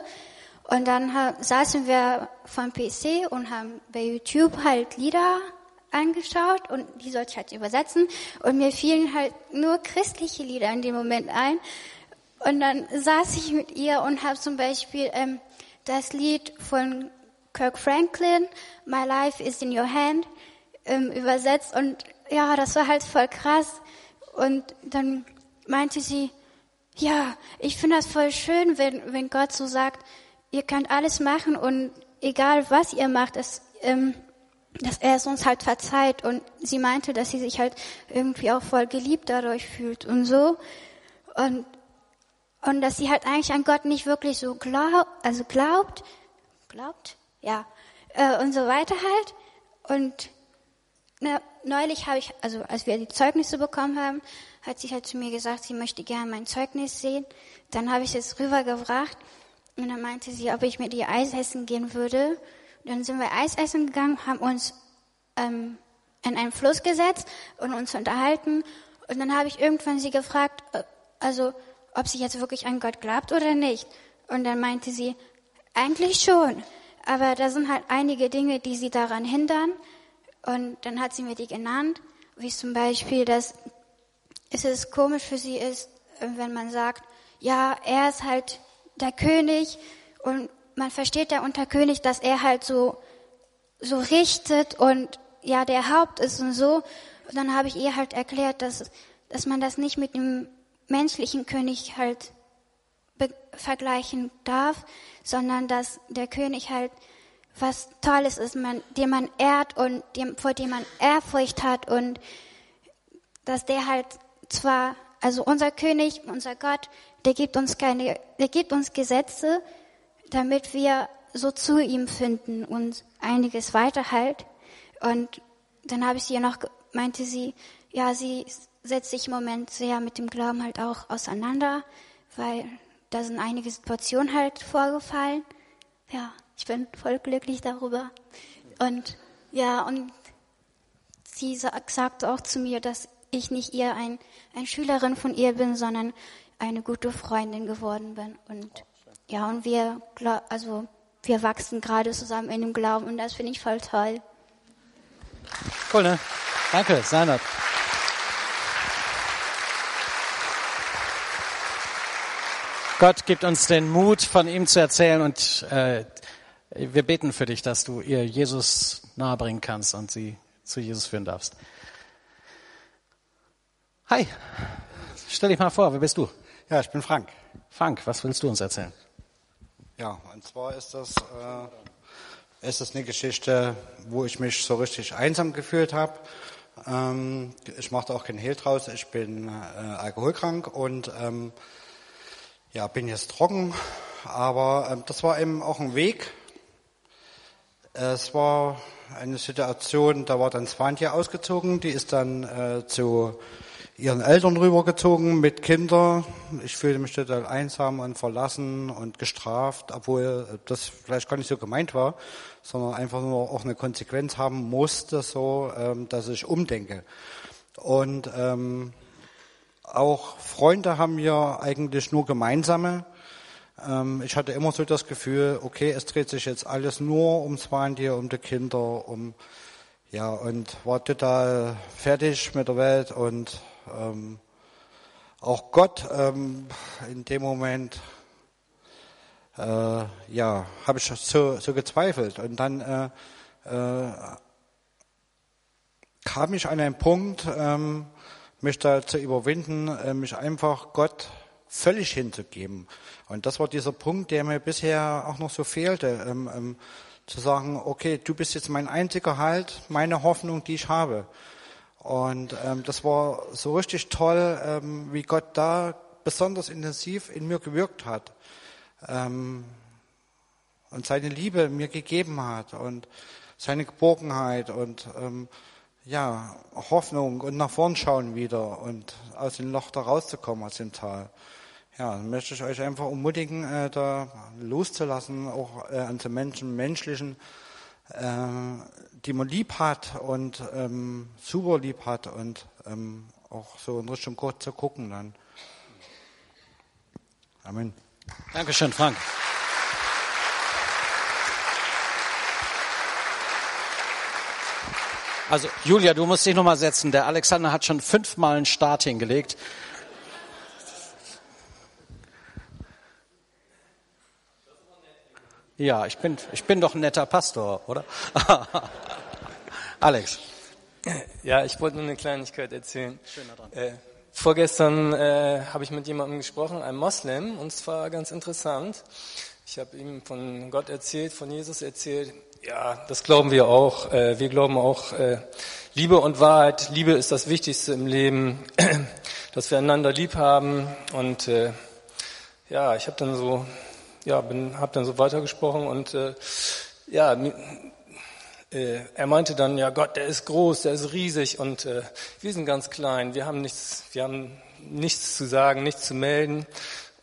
Und dann saßen wir vom PC und haben bei YouTube halt Lieder angeschaut und die sollte ich halt übersetzen. Und mir fielen halt nur christliche Lieder in dem Moment ein. Und dann saß ich mit ihr und habe zum Beispiel ähm, das Lied von Kirk Franklin, My Life is in Your Hand, ähm, übersetzt. Und ja, das war halt voll krass. Und dann meinte sie, ja, ich finde das voll schön, wenn, wenn Gott so sagt, ihr könnt alles machen und egal was ihr macht, es, ähm, dass er es uns halt verzeiht. Und sie meinte, dass sie sich halt irgendwie auch voll geliebt dadurch fühlt und so. Und, und dass sie halt eigentlich an Gott nicht wirklich so glaub, also glaubt, glaubt, ja, äh, und so weiter halt. Und na, neulich habe ich, also als wir die Zeugnisse bekommen haben, hat sie halt zu mir gesagt, sie möchte gerne mein Zeugnis sehen. Dann habe ich es rübergebracht und dann meinte sie, ob ich mit ihr Eis essen gehen würde. Dann sind wir Eis essen gegangen, haben uns ähm, in einen Fluss gesetzt und uns unterhalten. Und dann habe ich irgendwann sie gefragt, äh, also ob sie jetzt wirklich an Gott glaubt oder nicht. Und dann meinte sie, eigentlich schon. Aber da sind halt einige Dinge, die sie daran hindern. Und dann hat sie mir die genannt, wie zum Beispiel, dass es komisch für sie ist, wenn man sagt, ja, er ist halt der König und man versteht ja unter König, dass er halt so, so richtet und ja, der Haupt ist und so. Und dann habe ich ihr halt erklärt, dass, dass man das nicht mit dem menschlichen König halt vergleichen darf, sondern dass der König halt was Tolles ist, man, den man ehrt und dem, vor dem man Ehrfurcht hat und dass der halt zwar, also unser König, unser Gott, der gibt uns keine, der gibt uns Gesetze, damit wir so zu ihm finden und einiges weiter halt. Und dann habe ich sie ja noch, meinte sie, ja, sie setzt sich im Moment sehr mit dem Glauben halt auch auseinander, weil da sind einige Situationen halt vorgefallen. Ja, ich bin voll glücklich darüber. Und Ja, und sie sa- sagte auch zu mir, dass ich nicht ihr ein, ein Schülerin von ihr bin, sondern eine gute Freundin geworden bin. Und ja, und wir, also wir wachsen gerade zusammen in dem Glauben und das finde ich voll toll. Cool, ne? Danke, Seinert. Gott gibt uns den Mut, von ihm zu erzählen und äh, wir beten für dich, dass du ihr Jesus nahebringen kannst und sie zu Jesus führen darfst. Hi, stell dich mal vor, wer bist du? Ja, ich bin Frank. Frank, was willst du uns erzählen? Ja, und zwar ist das, äh, ist das eine Geschichte, wo ich mich so richtig einsam gefühlt habe. Ähm, ich da auch keinen Hehl draus. Ich bin äh, alkoholkrank und ähm, ja, bin jetzt trocken. Aber ähm, das war eben auch ein Weg. Es war eine Situation, da war dann Svantje ausgezogen. Die ist dann äh, zu ihren Eltern rübergezogen mit Kindern. Ich fühlte mich total einsam und verlassen und gestraft, obwohl das vielleicht gar nicht so gemeint war, sondern einfach nur auch eine Konsequenz haben musste, so, ähm, dass ich umdenke. Und ähm, auch Freunde haben wir eigentlich nur gemeinsame. Ähm, ich hatte immer so das Gefühl, okay, es dreht sich jetzt alles nur ums Swantier, um die Kinder, um ja und war total fertig mit der Welt und ähm, auch Gott ähm, in dem Moment äh, ja habe ich so, so gezweifelt und dann äh, äh, kam ich an einen Punkt, ähm, mich da zu überwinden, äh, mich einfach Gott völlig hinzugeben. Und das war dieser Punkt, der mir bisher auch noch so fehlte, ähm, ähm, zu sagen, okay, du bist jetzt mein einziger Halt, meine Hoffnung, die ich habe. Und ähm, das war so richtig toll, ähm, wie Gott da besonders intensiv in mir gewirkt hat ähm, und seine Liebe mir gegeben hat und seine Geborgenheit und ähm, ja Hoffnung und nach vorn schauen wieder und aus dem Loch da rauszukommen aus dem Tal. Ja, dann möchte ich euch einfach ermutigen, äh, da loszulassen, auch äh, an den Menschen, menschlichen, die man lieb hat und ähm, super lieb hat und ähm, auch so in Richtung Gott zu gucken dann. Amen. Dankeschön, Frank. Also Julia, du musst dich nochmal setzen. Der Alexander hat schon fünfmal einen Start hingelegt. Ja, ich bin, ich bin doch ein netter Pastor, oder? (laughs) Alex. Ja, ich wollte nur eine Kleinigkeit erzählen. Äh, vorgestern äh, habe ich mit jemandem gesprochen, einem Moslem, und es war ganz interessant. Ich habe ihm von Gott erzählt, von Jesus erzählt. Ja, das glauben wir auch. Äh, wir glauben auch äh, Liebe und Wahrheit. Liebe ist das Wichtigste im Leben, (clears throat) dass wir einander lieb haben. Und äh, ja, ich habe dann so, ja, bin, habe dann so weitergesprochen und äh, ja, äh, er meinte dann, ja Gott, der ist groß, der ist riesig und äh, wir sind ganz klein, wir haben nichts, wir haben nichts zu sagen, nichts zu melden.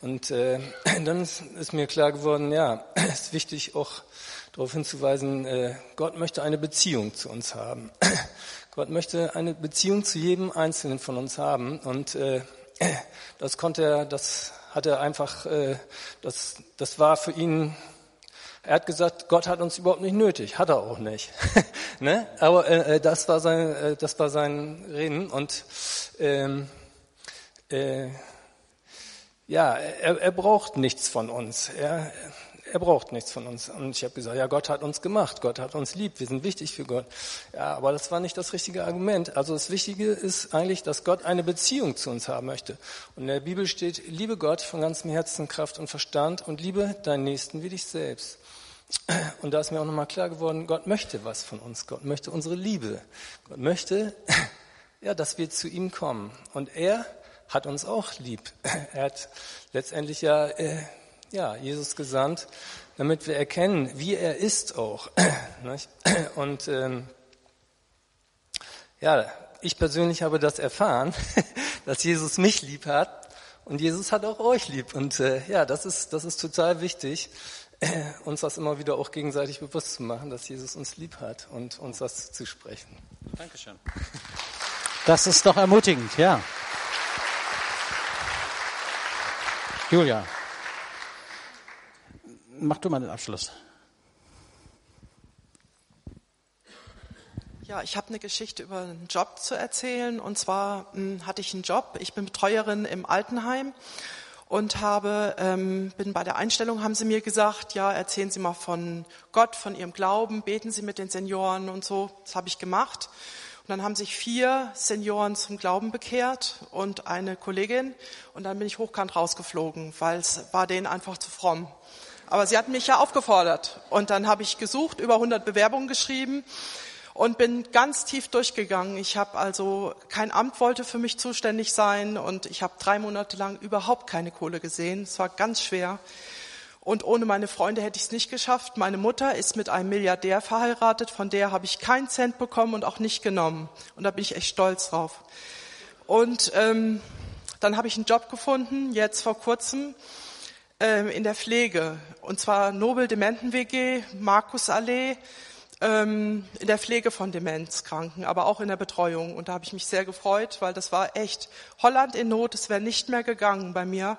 Und äh, (clears throat) dann ist, ist mir klar geworden, ja, (clears throat) es ist wichtig auch darauf hinzuweisen, äh, Gott möchte eine Beziehung zu uns haben. (clears throat) Gott möchte eine Beziehung zu jedem Einzelnen von uns haben und äh, das konnte er, das hat er einfach, äh, das, das war für ihn er hat gesagt, Gott hat uns überhaupt nicht nötig, hat er auch nicht. (laughs) ne? Aber äh, äh, das war sein, äh, das war sein Reden und ähm, äh, ja, er, er braucht nichts von uns. Er, er braucht nichts von uns. Und ich habe gesagt, ja, Gott hat uns gemacht, Gott hat uns lieb, wir sind wichtig für Gott. Ja, aber das war nicht das richtige Argument. Also das Wichtige ist eigentlich, dass Gott eine Beziehung zu uns haben möchte. Und in der Bibel steht, liebe Gott von ganzem Herzen, Kraft und Verstand und liebe deinen Nächsten wie dich selbst. Und da ist mir auch nochmal klar geworden, Gott möchte was von uns. Gott möchte unsere Liebe. Gott möchte, ja, dass wir zu ihm kommen. Und er hat uns auch lieb. Er hat letztendlich ja, äh, ja Jesus gesandt, damit wir erkennen, wie er ist auch. (clears throat) Und ähm, ja, ich persönlich habe das erfahren, (laughs) dass Jesus mich lieb hat und Jesus hat auch euch lieb. Und äh, ja, das ist das ist total wichtig. (clears throat) uns das immer wieder auch gegenseitig bewusst zu machen, dass Jesus uns lieb hat und uns das zu sprechen. Dankeschön. Das ist doch ermutigend, ja. Julia, mach du mal den Abschluss. Ja, ich habe eine Geschichte über einen Job zu erzählen. Und zwar mh, hm, hatte ich einen Job. Ich bin Betreuerin im Altenheim und habe, ähm, bin bei der Einstellung, haben sie mir gesagt, ja, erzählen Sie mal von Gott, von Ihrem Glauben, beten Sie mit den Senioren und so. Das habe ich gemacht. Und dann haben sich vier Senioren zum Glauben bekehrt und eine Kollegin. Und dann bin ich hochkant rausgeflogen, weil es war denen einfach zu fromm. Aber sie hatten mich ja aufgefordert. Und dann habe ich gesucht, über 100 Bewerbungen geschrieben und bin ganz tief durchgegangen. Ich habe also kein Amt wollte für mich zuständig sein und ich habe drei Monate lang überhaupt keine Kohle gesehen. Es war ganz schwer. Und ohne meine Freunde hätte ich es nicht geschafft. Meine Mutter ist mit einem Milliardär verheiratet, von der habe ich keinen Cent bekommen und auch nicht genommen. Und da bin ich echt stolz drauf. Und ähm, dann habe ich einen Job gefunden, jetzt vor kurzem, ähm, in der Pflege. Und zwar Nobel Dementen WG, Markus Allee ähm, in der Pflege von Demenzkranken, aber auch in der Betreuung. Und da habe ich mich sehr gefreut, weil das war echt Holland in Not. Es wäre nicht mehr gegangen bei mir.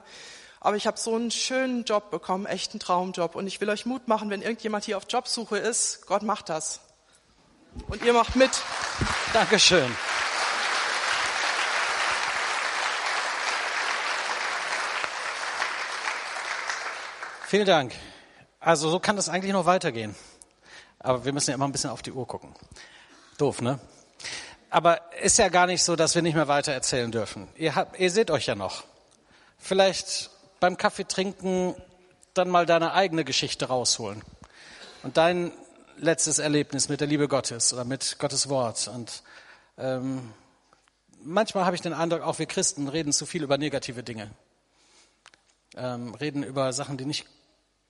Aber ich habe so einen schönen Job bekommen, echt einen Traumjob. Und ich will euch Mut machen, wenn irgendjemand hier auf Jobsuche ist, Gott macht das. Und ihr macht mit. Dankeschön. Vielen Dank. Also so kann das eigentlich noch weitergehen. Aber wir müssen ja immer ein bisschen auf die Uhr gucken. Doof, ne? Aber ist ja gar nicht so, dass wir nicht mehr weiter erzählen dürfen. Ihr, habt, ihr seht euch ja noch. Vielleicht beim Kaffee trinken dann mal deine eigene Geschichte rausholen. Und dein letztes Erlebnis mit der Liebe Gottes oder mit Gottes Wort. Und ähm, manchmal habe ich den Eindruck, auch wir Christen reden zu viel über negative Dinge. Ähm, reden über Sachen, die nicht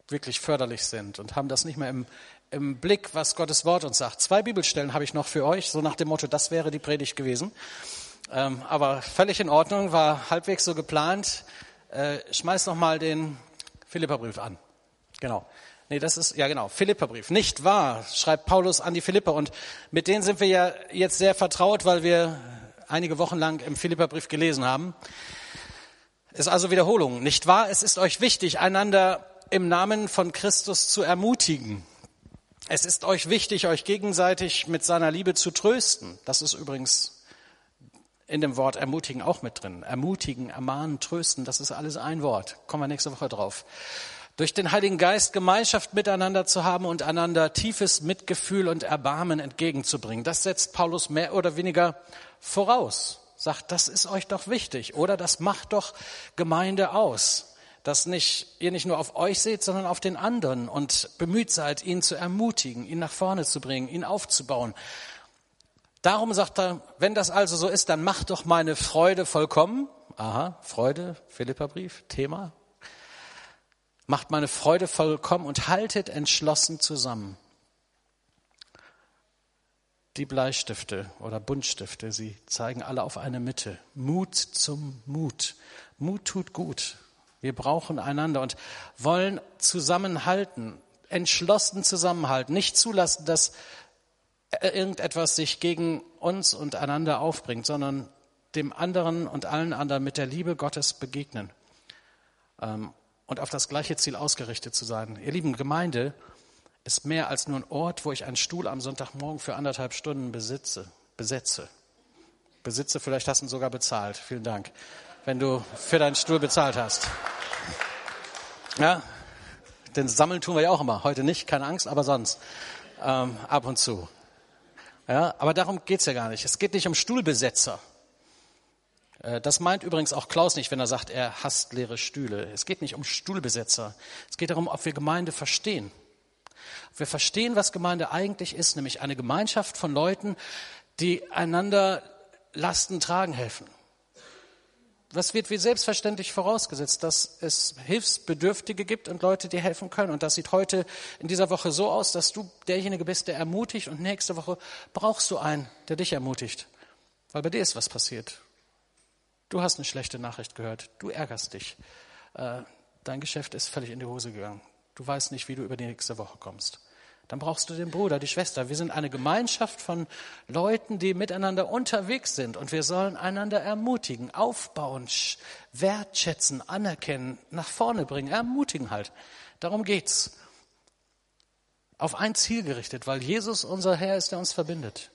wirklich förderlich sind und haben das nicht mehr im, im Blick, was Gottes Wort uns sagt. Zwei Bibelstellen habe ich noch für euch, so nach dem Motto, das wäre die Predigt gewesen. Ähm, aber völlig in Ordnung, war halbwegs so geplant. Äh, schmeiß noch mal den Philipperbrief an. Genau. Nee, das ist, ja genau, Philipperbrief. Nicht wahr, schreibt Paulus an die Philipper. Und mit denen sind wir ja jetzt sehr vertraut, weil wir einige Wochen lang im Philipperbrief gelesen haben. Ist also Wiederholung. Nicht wahr? Es ist euch wichtig, einander im Namen von Christus zu ermutigen. Es ist euch wichtig, euch gegenseitig mit seiner Liebe zu trösten. Das ist übrigens in dem Wort ermutigen auch mit drin. Ermutigen, ermahnen, trösten, das ist alles ein Wort. Kommen wir nächste Woche drauf. Durch den Heiligen Geist Gemeinschaft miteinander zu haben und einander tiefes Mitgefühl und Erbarmen entgegenzubringen. Das setzt Paulus mehr oder weniger voraus. Sagt, das ist euch doch wichtig oder das macht doch Gemeinde aus dass nicht, ihr nicht nur auf euch seht, sondern auf den anderen und bemüht seid, ihn zu ermutigen, ihn nach vorne zu bringen, ihn aufzubauen. Darum sagt er, wenn das also so ist, dann macht doch meine Freude vollkommen. Aha, Freude, Philipperbrief, Thema. Macht meine Freude vollkommen und haltet entschlossen zusammen. Die Bleistifte oder Buntstifte, sie zeigen alle auf eine Mitte. Mut zum Mut. Mut tut gut. Wir brauchen einander und wollen zusammenhalten, entschlossen zusammenhalten, nicht zulassen, dass irgendetwas sich gegen uns und einander aufbringt, sondern dem anderen und allen anderen mit der Liebe Gottes begegnen ähm, und auf das gleiche Ziel ausgerichtet zu sein. Ihr lieben Gemeinde ist mehr als nur ein Ort, wo ich einen Stuhl am Sonntagmorgen für anderthalb Stunden besitze, besetze. Besitze, vielleicht hast du ihn sogar bezahlt. Vielen Dank wenn du für deinen Stuhl bezahlt hast. Ja, denn sammeln tun wir ja auch immer. Heute nicht, keine Angst, aber sonst ähm, ab und zu. Ja, aber darum geht's ja gar nicht. Es geht nicht um Stuhlbesetzer. Äh, das meint übrigens auch Klaus nicht, wenn er sagt, er hasst leere Stühle. Es geht nicht um Stuhlbesetzer. Es geht darum, ob wir Gemeinde verstehen. Ob wir verstehen, was Gemeinde eigentlich ist, nämlich eine Gemeinschaft von Leuten, die einander Lasten tragen helfen. Das wird wie selbstverständlich vorausgesetzt, dass es Hilfsbedürftige gibt und Leute, die helfen können. Und das sieht heute in dieser Woche so aus, dass du derjenige bist, der ermutigt und nächste Woche brauchst du einen, der dich ermutigt. Weil bei dir ist was passiert. Du hast eine schlechte Nachricht gehört. Du ärgerst dich. Äh, dein Geschäft ist völlig in die Hose gegangen. Du weißt nicht, wie du über die nächste Woche kommst. Dann brauchst du den Bruder, die Schwester. Wir sind eine Gemeinschaft von Leuten, die miteinander unterwegs sind und wir sollen einander ermutigen, aufbauen, wertschätzen, anerkennen, nach vorne bringen, ermutigen halt. Darum geht's. Auf ein Ziel gerichtet, weil Jesus unser Herr ist, der uns verbindet.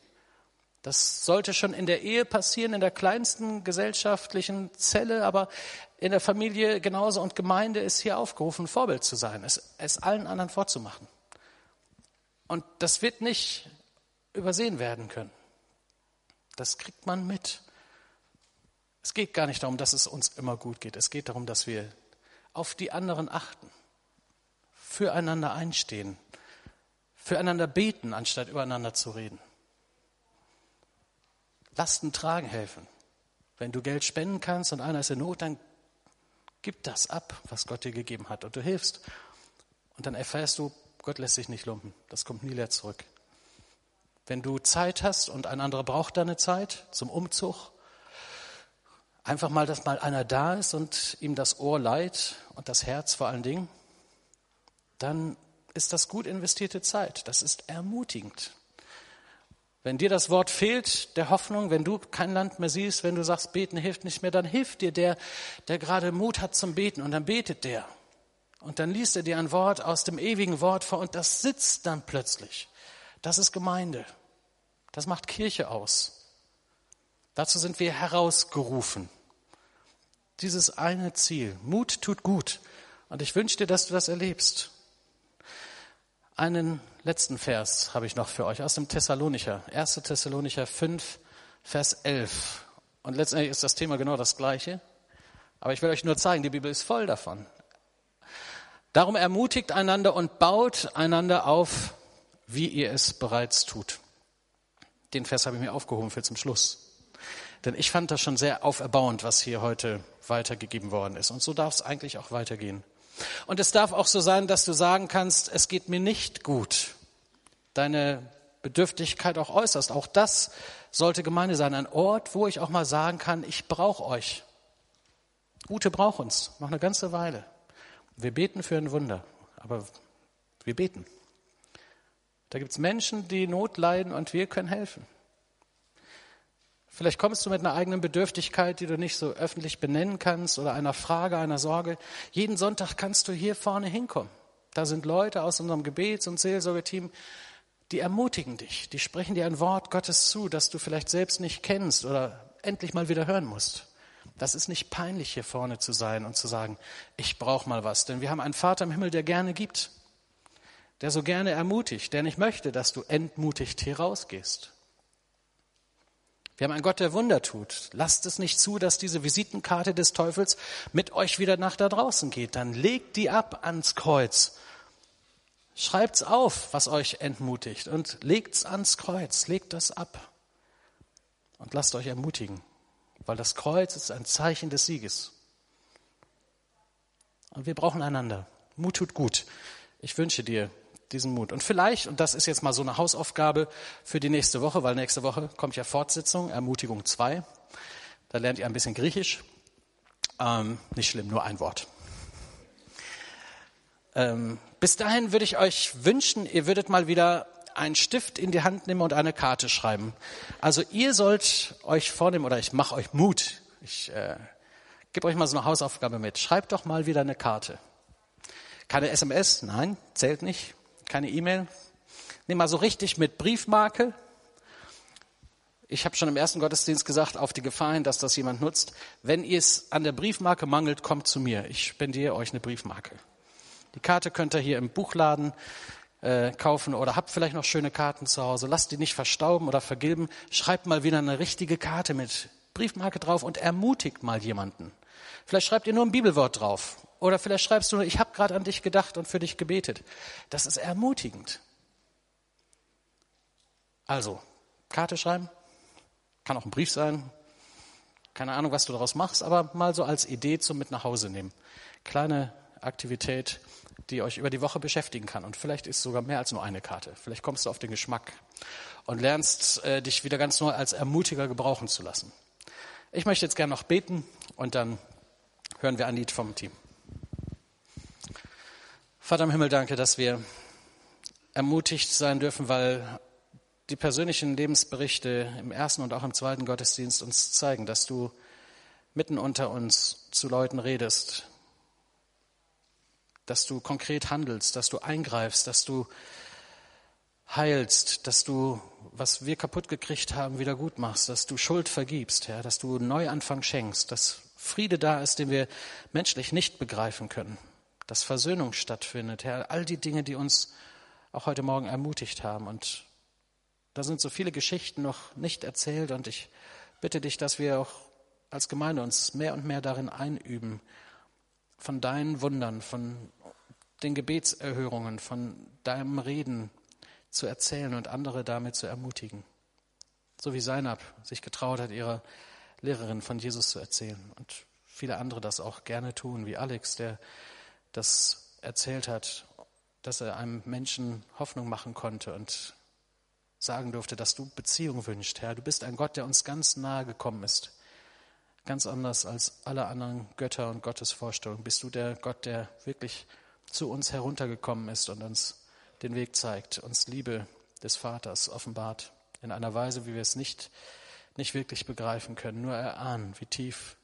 Das sollte schon in der Ehe passieren, in der kleinsten gesellschaftlichen Zelle, aber in der Familie genauso. Und Gemeinde ist hier aufgerufen, Vorbild zu sein, es, es allen anderen vorzumachen. Und das wird nicht übersehen werden können. Das kriegt man mit. Es geht gar nicht darum, dass es uns immer gut geht. Es geht darum, dass wir auf die anderen achten, füreinander einstehen, füreinander beten, anstatt übereinander zu reden. Lasten tragen helfen. Wenn du Geld spenden kannst und einer ist in Not, dann gib das ab, was Gott dir gegeben hat und du hilfst. Und dann erfährst du, Gott lässt sich nicht lumpen. Das kommt nie leer zurück. Wenn du Zeit hast und ein anderer braucht deine Zeit zum Umzug, einfach mal, dass mal einer da ist und ihm das Ohr leiht und das Herz vor allen Dingen, dann ist das gut investierte Zeit. Das ist ermutigend. Wenn dir das Wort fehlt, der Hoffnung, wenn du kein Land mehr siehst, wenn du sagst, beten hilft nicht mehr, dann hilft dir der, der gerade Mut hat zum Beten und dann betet der. Und dann liest er dir ein Wort aus dem ewigen Wort vor und das sitzt dann plötzlich. Das ist Gemeinde. Das macht Kirche aus. Dazu sind wir herausgerufen. Dieses eine Ziel. Mut tut gut. Und ich wünsche dir, dass du das erlebst. Einen letzten Vers habe ich noch für euch aus dem Thessalonicher. 1. Thessalonicher 5, Vers 11. Und letztendlich ist das Thema genau das gleiche. Aber ich will euch nur zeigen, die Bibel ist voll davon. Darum ermutigt einander und baut einander auf, wie ihr es bereits tut. Den Vers habe ich mir aufgehoben für zum Schluss. Denn ich fand das schon sehr auferbauend, was hier heute weitergegeben worden ist. Und so darf es eigentlich auch weitergehen. Und es darf auch so sein, dass du sagen kannst, es geht mir nicht gut. Deine Bedürftigkeit auch äußerst. Auch das sollte Gemeinde sein. Ein Ort, wo ich auch mal sagen kann, ich brauche euch. Gute braucht uns. Noch eine ganze Weile. Wir beten für ein Wunder. Aber wir beten. Da gibt es Menschen, die Not leiden und wir können helfen. Vielleicht kommst du mit einer eigenen Bedürftigkeit, die du nicht so öffentlich benennen kannst oder einer Frage, einer Sorge. Jeden Sonntag kannst du hier vorne hinkommen. Da sind Leute aus unserem Gebets- und Seelsorgeteam, die ermutigen dich, die sprechen dir ein Wort Gottes zu, das du vielleicht selbst nicht kennst oder endlich mal wieder hören musst. Das ist nicht peinlich, hier vorne zu sein und zu sagen, ich brauche mal was. Denn wir haben einen Vater im Himmel, der gerne gibt, der so gerne ermutigt, der nicht möchte, dass du entmutigt hier rausgehst. Wir haben einen Gott, der Wunder tut. Lasst es nicht zu, dass diese Visitenkarte des Teufels mit euch wieder nach da draußen geht. Dann legt die ab ans Kreuz. Schreibt's auf, was euch entmutigt und legt's ans Kreuz. Legt das ab. Und lasst euch ermutigen, weil das Kreuz ist ein Zeichen des Sieges. Und wir brauchen einander. Mut tut gut. Ich wünsche dir diesen Mut. Und vielleicht, und das ist jetzt mal so eine Hausaufgabe für die nächste Woche, weil nächste Woche kommt ja Fortsetzung, Ermutigung 2. Da lernt ihr ein bisschen Griechisch. Ähm, nicht schlimm, nur ein Wort. Ähm, bis dahin würde ich euch wünschen, ihr würdet mal wieder einen Stift in die Hand nehmen und eine Karte schreiben. Also ihr sollt euch vornehmen, oder ich mache euch Mut. Ich äh, gebe euch mal so eine Hausaufgabe mit. Schreibt doch mal wieder eine Karte. Keine SMS, nein, zählt nicht keine E-Mail. Nimm mal so richtig mit Briefmarke. Ich habe schon im ersten Gottesdienst gesagt, auf die Gefahr hin, dass das jemand nutzt. Wenn ihr es an der Briefmarke mangelt, kommt zu mir. Ich spendiere euch eine Briefmarke. Die Karte könnt ihr hier im Buchladen äh, kaufen oder habt vielleicht noch schöne Karten zu Hause. Lasst die nicht verstauben oder vergilben. Schreibt mal wieder eine richtige Karte mit Briefmarke drauf und ermutigt mal jemanden. Vielleicht schreibt ihr nur ein Bibelwort drauf oder vielleicht schreibst du nur, ich habe gerade an dich gedacht und für dich gebetet. Das ist ermutigend. Also, Karte schreiben, kann auch ein Brief sein, keine Ahnung, was du daraus machst, aber mal so als Idee zum mit nach Hause nehmen. Kleine Aktivität, die euch über die Woche beschäftigen kann. Und vielleicht ist sogar mehr als nur eine Karte. Vielleicht kommst du auf den Geschmack und lernst äh, dich wieder ganz neu als Ermutiger gebrauchen zu lassen. Ich möchte jetzt gerne noch beten und dann hören wir ein Lied vom Team. Vater im Himmel, danke, dass wir ermutigt sein dürfen, weil die persönlichen Lebensberichte im ersten und auch im zweiten Gottesdienst uns zeigen, dass du mitten unter uns zu Leuten redest, dass du konkret handelst, dass du eingreifst, dass du heilst, dass du, was wir kaputt gekriegt haben, wieder gut machst, dass du Schuld vergibst, Herr, dass du Neuanfang schenkst, dass Friede da ist, den wir menschlich nicht begreifen können dass Versöhnung stattfindet. Herr, all die Dinge, die uns auch heute Morgen ermutigt haben. Und da sind so viele Geschichten noch nicht erzählt. Und ich bitte dich, dass wir auch als Gemeinde uns mehr und mehr darin einüben, von deinen Wundern, von den Gebetserhörungen, von deinem Reden zu erzählen und andere damit zu ermutigen. So wie Seinab sich getraut hat, ihrer Lehrerin von Jesus zu erzählen. Und viele andere das auch gerne tun, wie Alex, der das erzählt hat, dass er einem Menschen Hoffnung machen konnte und sagen durfte, dass du Beziehung wünschst, Herr. Du bist ein Gott, der uns ganz nahe gekommen ist. Ganz anders als alle anderen Götter und Gottesvorstellungen. Bist du der Gott, der wirklich zu uns heruntergekommen ist und uns den Weg zeigt, uns Liebe des Vaters offenbart. In einer Weise, wie wir es nicht, nicht wirklich begreifen können, nur erahnen, wie tief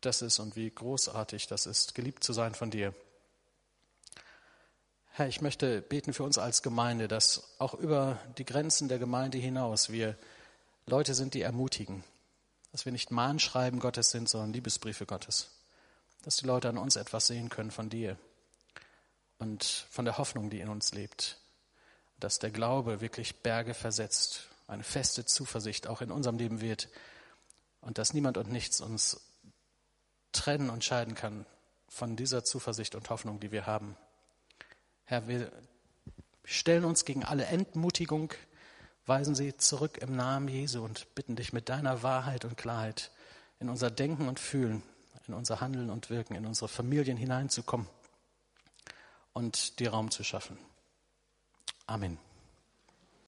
das ist und wie großartig das ist, geliebt zu sein von dir. Herr, ich möchte beten für uns als Gemeinde, dass auch über die Grenzen der Gemeinde hinaus wir Leute sind, die ermutigen. Dass wir nicht Mahnschreiben Gottes sind, sondern Liebesbriefe Gottes. Dass die Leute an uns etwas sehen können von dir und von der Hoffnung, die in uns lebt. Dass der Glaube wirklich Berge versetzt, eine feste Zuversicht auch in unserem Leben wird und dass niemand und nichts uns trennen und scheiden kann von dieser Zuversicht und Hoffnung, die wir haben. Herr, wir stellen uns gegen alle Entmutigung, weisen sie zurück im Namen Jesu und bitten dich mit deiner Wahrheit und Klarheit in unser Denken und Fühlen, in unser Handeln und Wirken, in unsere Familien hineinzukommen und dir Raum zu schaffen. Amen.